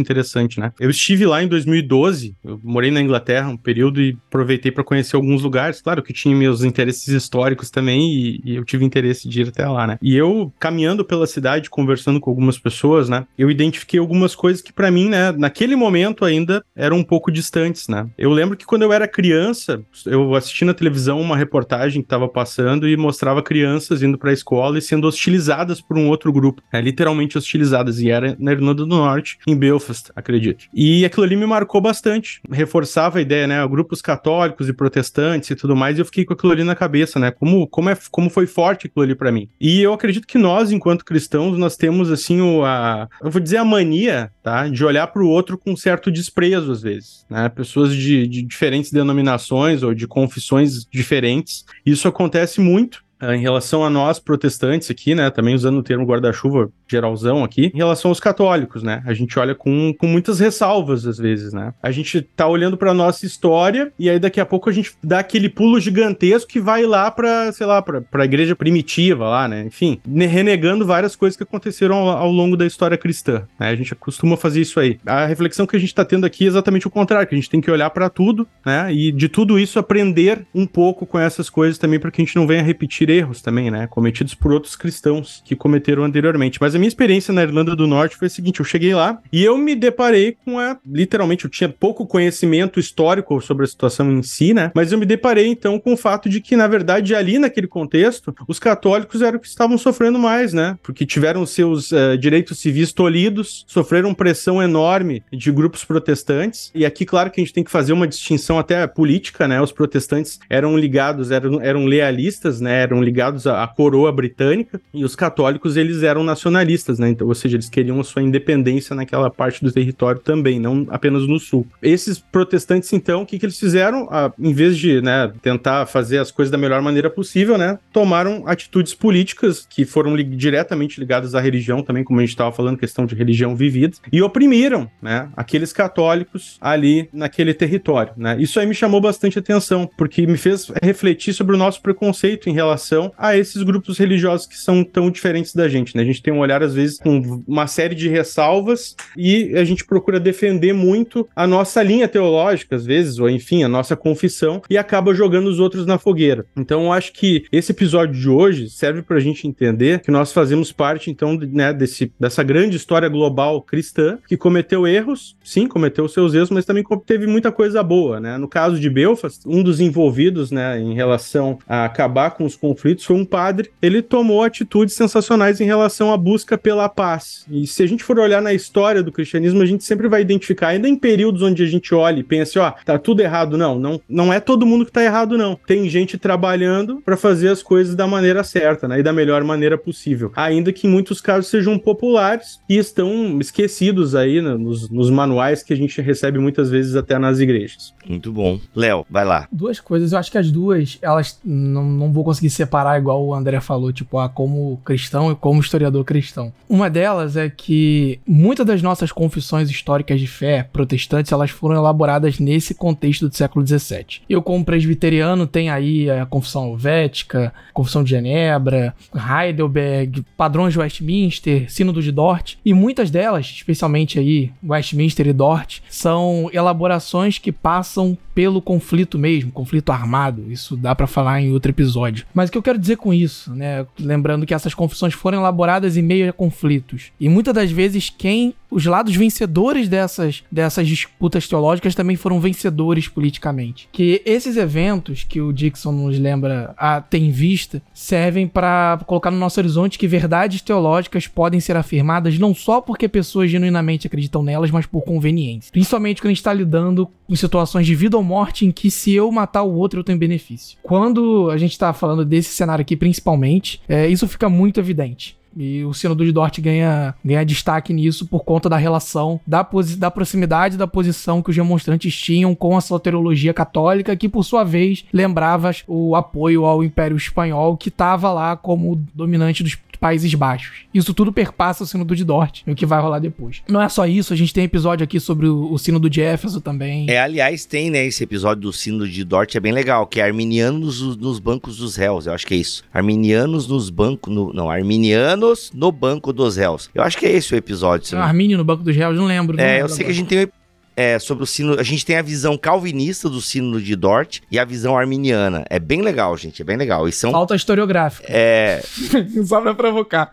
interessante, né? Eu estive lá em 2012, eu morei na Inglaterra um período e aproveitei para conhecer alguns lugares. Claro que tinha meus interesses históricos também e, e eu tive interesse de ir até lá, né? E eu, caminhando pela cidade, conversando com algumas pessoas, né? Eu identifiquei identifiquei algumas coisas que para mim, né, naquele momento ainda eram um pouco distantes, né? Eu lembro que quando eu era criança, eu assisti na televisão uma reportagem que estava passando e mostrava crianças indo para a escola e sendo hostilizadas por um outro grupo, né, literalmente hostilizadas e era na Irlanda do Norte, em Belfast, acredito. E aquilo ali me marcou bastante, reforçava a ideia, né, grupos católicos e protestantes e tudo mais, e eu fiquei com aquilo ali na cabeça, né? Como como é como foi forte aquilo ali para mim. E eu acredito que nós, enquanto cristãos, nós temos assim o a, eu vou dizer a mania, tá, de olhar para o outro com certo desprezo às vezes, né? Pessoas de, de diferentes denominações ou de confissões diferentes. Isso acontece muito em relação a nós protestantes aqui, né, também usando o termo guarda-chuva geralzão aqui, em relação aos católicos, né, a gente olha com, com muitas ressalvas às vezes, né, a gente tá olhando para nossa história e aí daqui a pouco a gente dá aquele pulo gigantesco que vai lá para, sei lá, para a igreja primitiva lá, né, enfim, renegando várias coisas que aconteceram ao, ao, longo da história cristã, né, a gente costuma fazer isso aí. A reflexão que a gente tá tendo aqui é exatamente o contrário, que a gente tem que olhar para tudo, né, e de tudo isso aprender um pouco com essas coisas também para que a gente não venha repetir erros também, né? Cometidos por outros cristãos que cometeram anteriormente. Mas a minha experiência na Irlanda do Norte foi a seguinte: eu cheguei lá e eu me deparei com a. Literalmente, eu tinha pouco conhecimento histórico sobre a situação em si, né? Mas eu me deparei então com o fato de que, na verdade, ali naquele contexto, os católicos eram que estavam sofrendo mais, né? Porque tiveram seus uh, direitos civis tolhidos, sofreram pressão enorme de grupos protestantes. E aqui, claro que a gente tem que fazer uma distinção até política, né? Os protestantes eram ligados, eram, eram lealistas, né? Eram ligados à, à coroa britânica e os católicos eles eram nacionalistas, né? Então, ou seja, eles queriam a sua independência naquela parte do território também, não apenas no sul. Esses protestantes, então, o que, que eles fizeram? Ah, em vez de né, tentar fazer as coisas da melhor maneira possível, né? Tomaram atitudes políticas que foram li diretamente ligadas à religião também, como a gente estava falando, questão de religião vivida, e oprimiram, né? Aqueles católicos ali naquele território, né? Isso aí me chamou bastante atenção, porque me fez refletir sobre o nosso preconceito em relação relação a esses grupos religiosos que são tão diferentes da gente, né? A gente tem um olhar, às vezes, com uma série de ressalvas e a gente procura defender muito a nossa linha teológica, às vezes, ou enfim, a nossa confissão, e acaba jogando os outros na fogueira. Então, eu acho que esse episódio de hoje serve para a gente entender que nós fazemos parte, então, né, desse, dessa grande história global cristã que cometeu erros, sim, cometeu seus erros, mas também teve muita coisa boa, né? No caso de Belfast, um dos envolvidos, né, em relação a acabar com os conflitos conflitos foi um padre. Ele tomou atitudes sensacionais em relação à busca pela paz. E se a gente for olhar na história do cristianismo, a gente sempre vai identificar, ainda em períodos onde a gente olha e pensa, ó, tá tudo errado. Não, não, não é todo mundo que tá errado, não. Tem gente trabalhando para fazer as coisas da maneira certa, né? E da melhor maneira possível. Ainda que em muitos casos sejam populares e estão esquecidos aí né, nos, nos manuais que a gente recebe muitas vezes até nas igrejas. Muito bom. Léo, vai lá. Duas coisas, eu acho que as duas, elas não, não vou conseguir separar separar, igual o André falou, tipo, ah, como cristão e como historiador cristão. Uma delas é que muitas das nossas confissões históricas de fé protestantes, elas foram elaboradas nesse contexto do século XVII. Eu, como presbiteriano, tenho aí a Confissão Helvética, Confissão de Genebra, Heidelberg, Padrões de Westminster, Sínodo de Dort, e muitas delas, especialmente aí Westminster e Dort, são elaborações que passam pelo conflito mesmo, conflito armado. Isso dá para falar em outro episódio. Mas o que eu quero dizer com isso, né? Lembrando que essas confissões foram elaboradas em meio a conflitos. E muitas das vezes quem os lados vencedores dessas, dessas disputas teológicas também foram vencedores politicamente. Que esses eventos que o Dixon nos lembra a ter em vista servem para colocar no nosso horizonte que verdades teológicas podem ser afirmadas não só porque pessoas genuinamente acreditam nelas, mas por conveniência. Principalmente quando a gente está lidando com situações de vida ou morte em que se eu matar o outro eu tenho benefício. Quando a gente está falando desse cenário aqui, principalmente, é, isso fica muito evidente. E o Sínodo de Dort ganha, ganha destaque nisso por conta da relação, da, da proximidade da posição que os demonstrantes tinham com a soteriologia católica, que por sua vez lembrava o apoio ao Império Espanhol, que estava lá como dominante dos Países Baixos. Isso tudo perpassa o Sínodo de Dort, o que vai rolar depois. Não é só isso, a gente tem episódio aqui sobre o, o Sínodo de Éfeso também. É, aliás, tem, né, esse episódio do Sínodo de Dort, é bem legal, que é Arminianos nos, bancos dos réus, eu acho que é isso. Arminianos nos bancos, no, não, Arminianos no banco dos réus. Eu acho que é esse o episódio. Não, Armínio no banco dos réus, não lembro. Não é, lembro eu sei agora. que a gente tem é, sobre o sino. A gente tem a visão calvinista do sino de Dort e a visão arminiana. É bem legal, gente. É bem legal. E são. Falta historiográfica. É. Só pra provocar.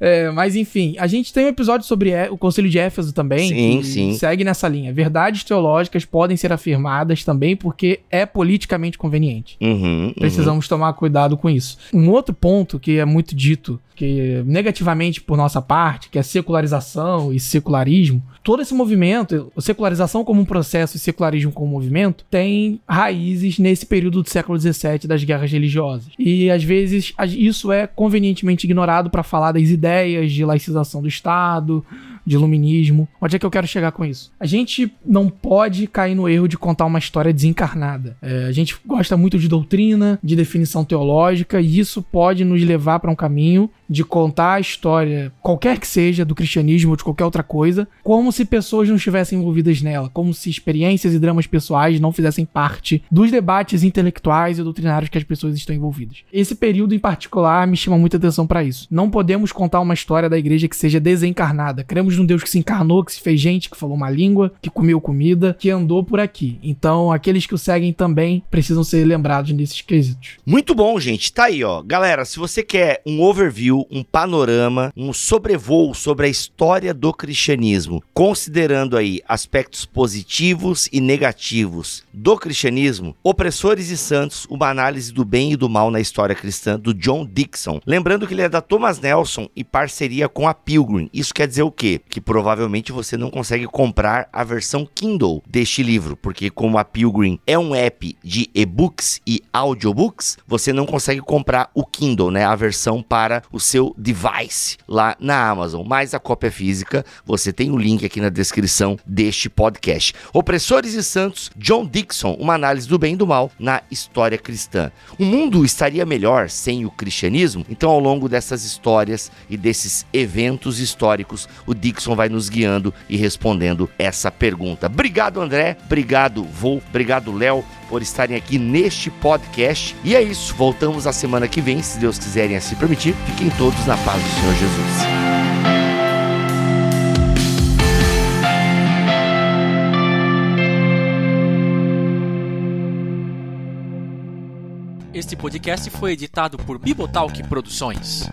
É, mas enfim, a gente tem um episódio sobre o Conselho de Éfeso também. Sim, sim. Segue nessa linha. Verdades teológicas podem ser afirmadas também porque é politicamente conveniente. Uhum, uhum. Precisamos tomar cuidado com isso. Um outro ponto que é muito dito que negativamente por nossa parte, que é secularização e secularismo, todo esse movimento, secularização como um processo e secularismo como um movimento, tem raízes nesse período do século XVII das guerras religiosas. E às vezes isso é convenientemente ignorado para falar das ideias de laicização do Estado, de iluminismo. Onde é que eu quero chegar com isso? A gente não pode cair no erro de contar uma história desencarnada. É, a gente gosta muito de doutrina, de definição teológica, e isso pode nos levar para um caminho de contar a história, qualquer que seja, do cristianismo ou de qualquer outra coisa, como se pessoas não estivessem envolvidas nela, como se experiências e dramas pessoais não fizessem parte dos debates intelectuais e doutrinários que as pessoas estão envolvidas. Esse período em particular me chama muita atenção para isso. Não podemos contar uma história da igreja que seja desencarnada. Cremos num Deus que se encarnou, que se fez gente, que falou uma língua, que comeu comida, que andou por aqui. Então, aqueles que o seguem também precisam ser lembrados nesses quesitos. Muito bom, gente. Tá aí, ó. Galera, se você quer um overview, um panorama, um sobrevoo sobre a história do cristianismo, considerando aí aspectos positivos e negativos do cristianismo, Opressores e Santos, uma análise do bem e do mal na história cristã, do John Dixon. Lembrando que ele é da Thomas Nelson e parceria com a Pilgrim. Isso quer dizer o quê? Que provavelmente você não consegue comprar a versão Kindle deste livro, porque como a Pilgrim é um app de e-books e audiobooks, você não consegue comprar o Kindle, né, a versão para o seu device lá na Amazon. Mas a cópia física, você tem o um link aqui na descrição deste podcast. Opressores e Santos, John Dixon, uma análise do bem e do mal na história cristã. O mundo estaria melhor sem o cristianismo? Então, ao longo dessas histórias e desses eventos históricos, o Dixon vai nos guiando e respondendo essa pergunta. Obrigado, André. Obrigado, Vô. Obrigado, Léo, por estarem aqui neste podcast. E é isso. Voltamos a semana que vem, se Deus quiserem assim permitir. Fiquem todos na paz do Senhor Jesus. Este podcast foi editado por Bibotalk Produções.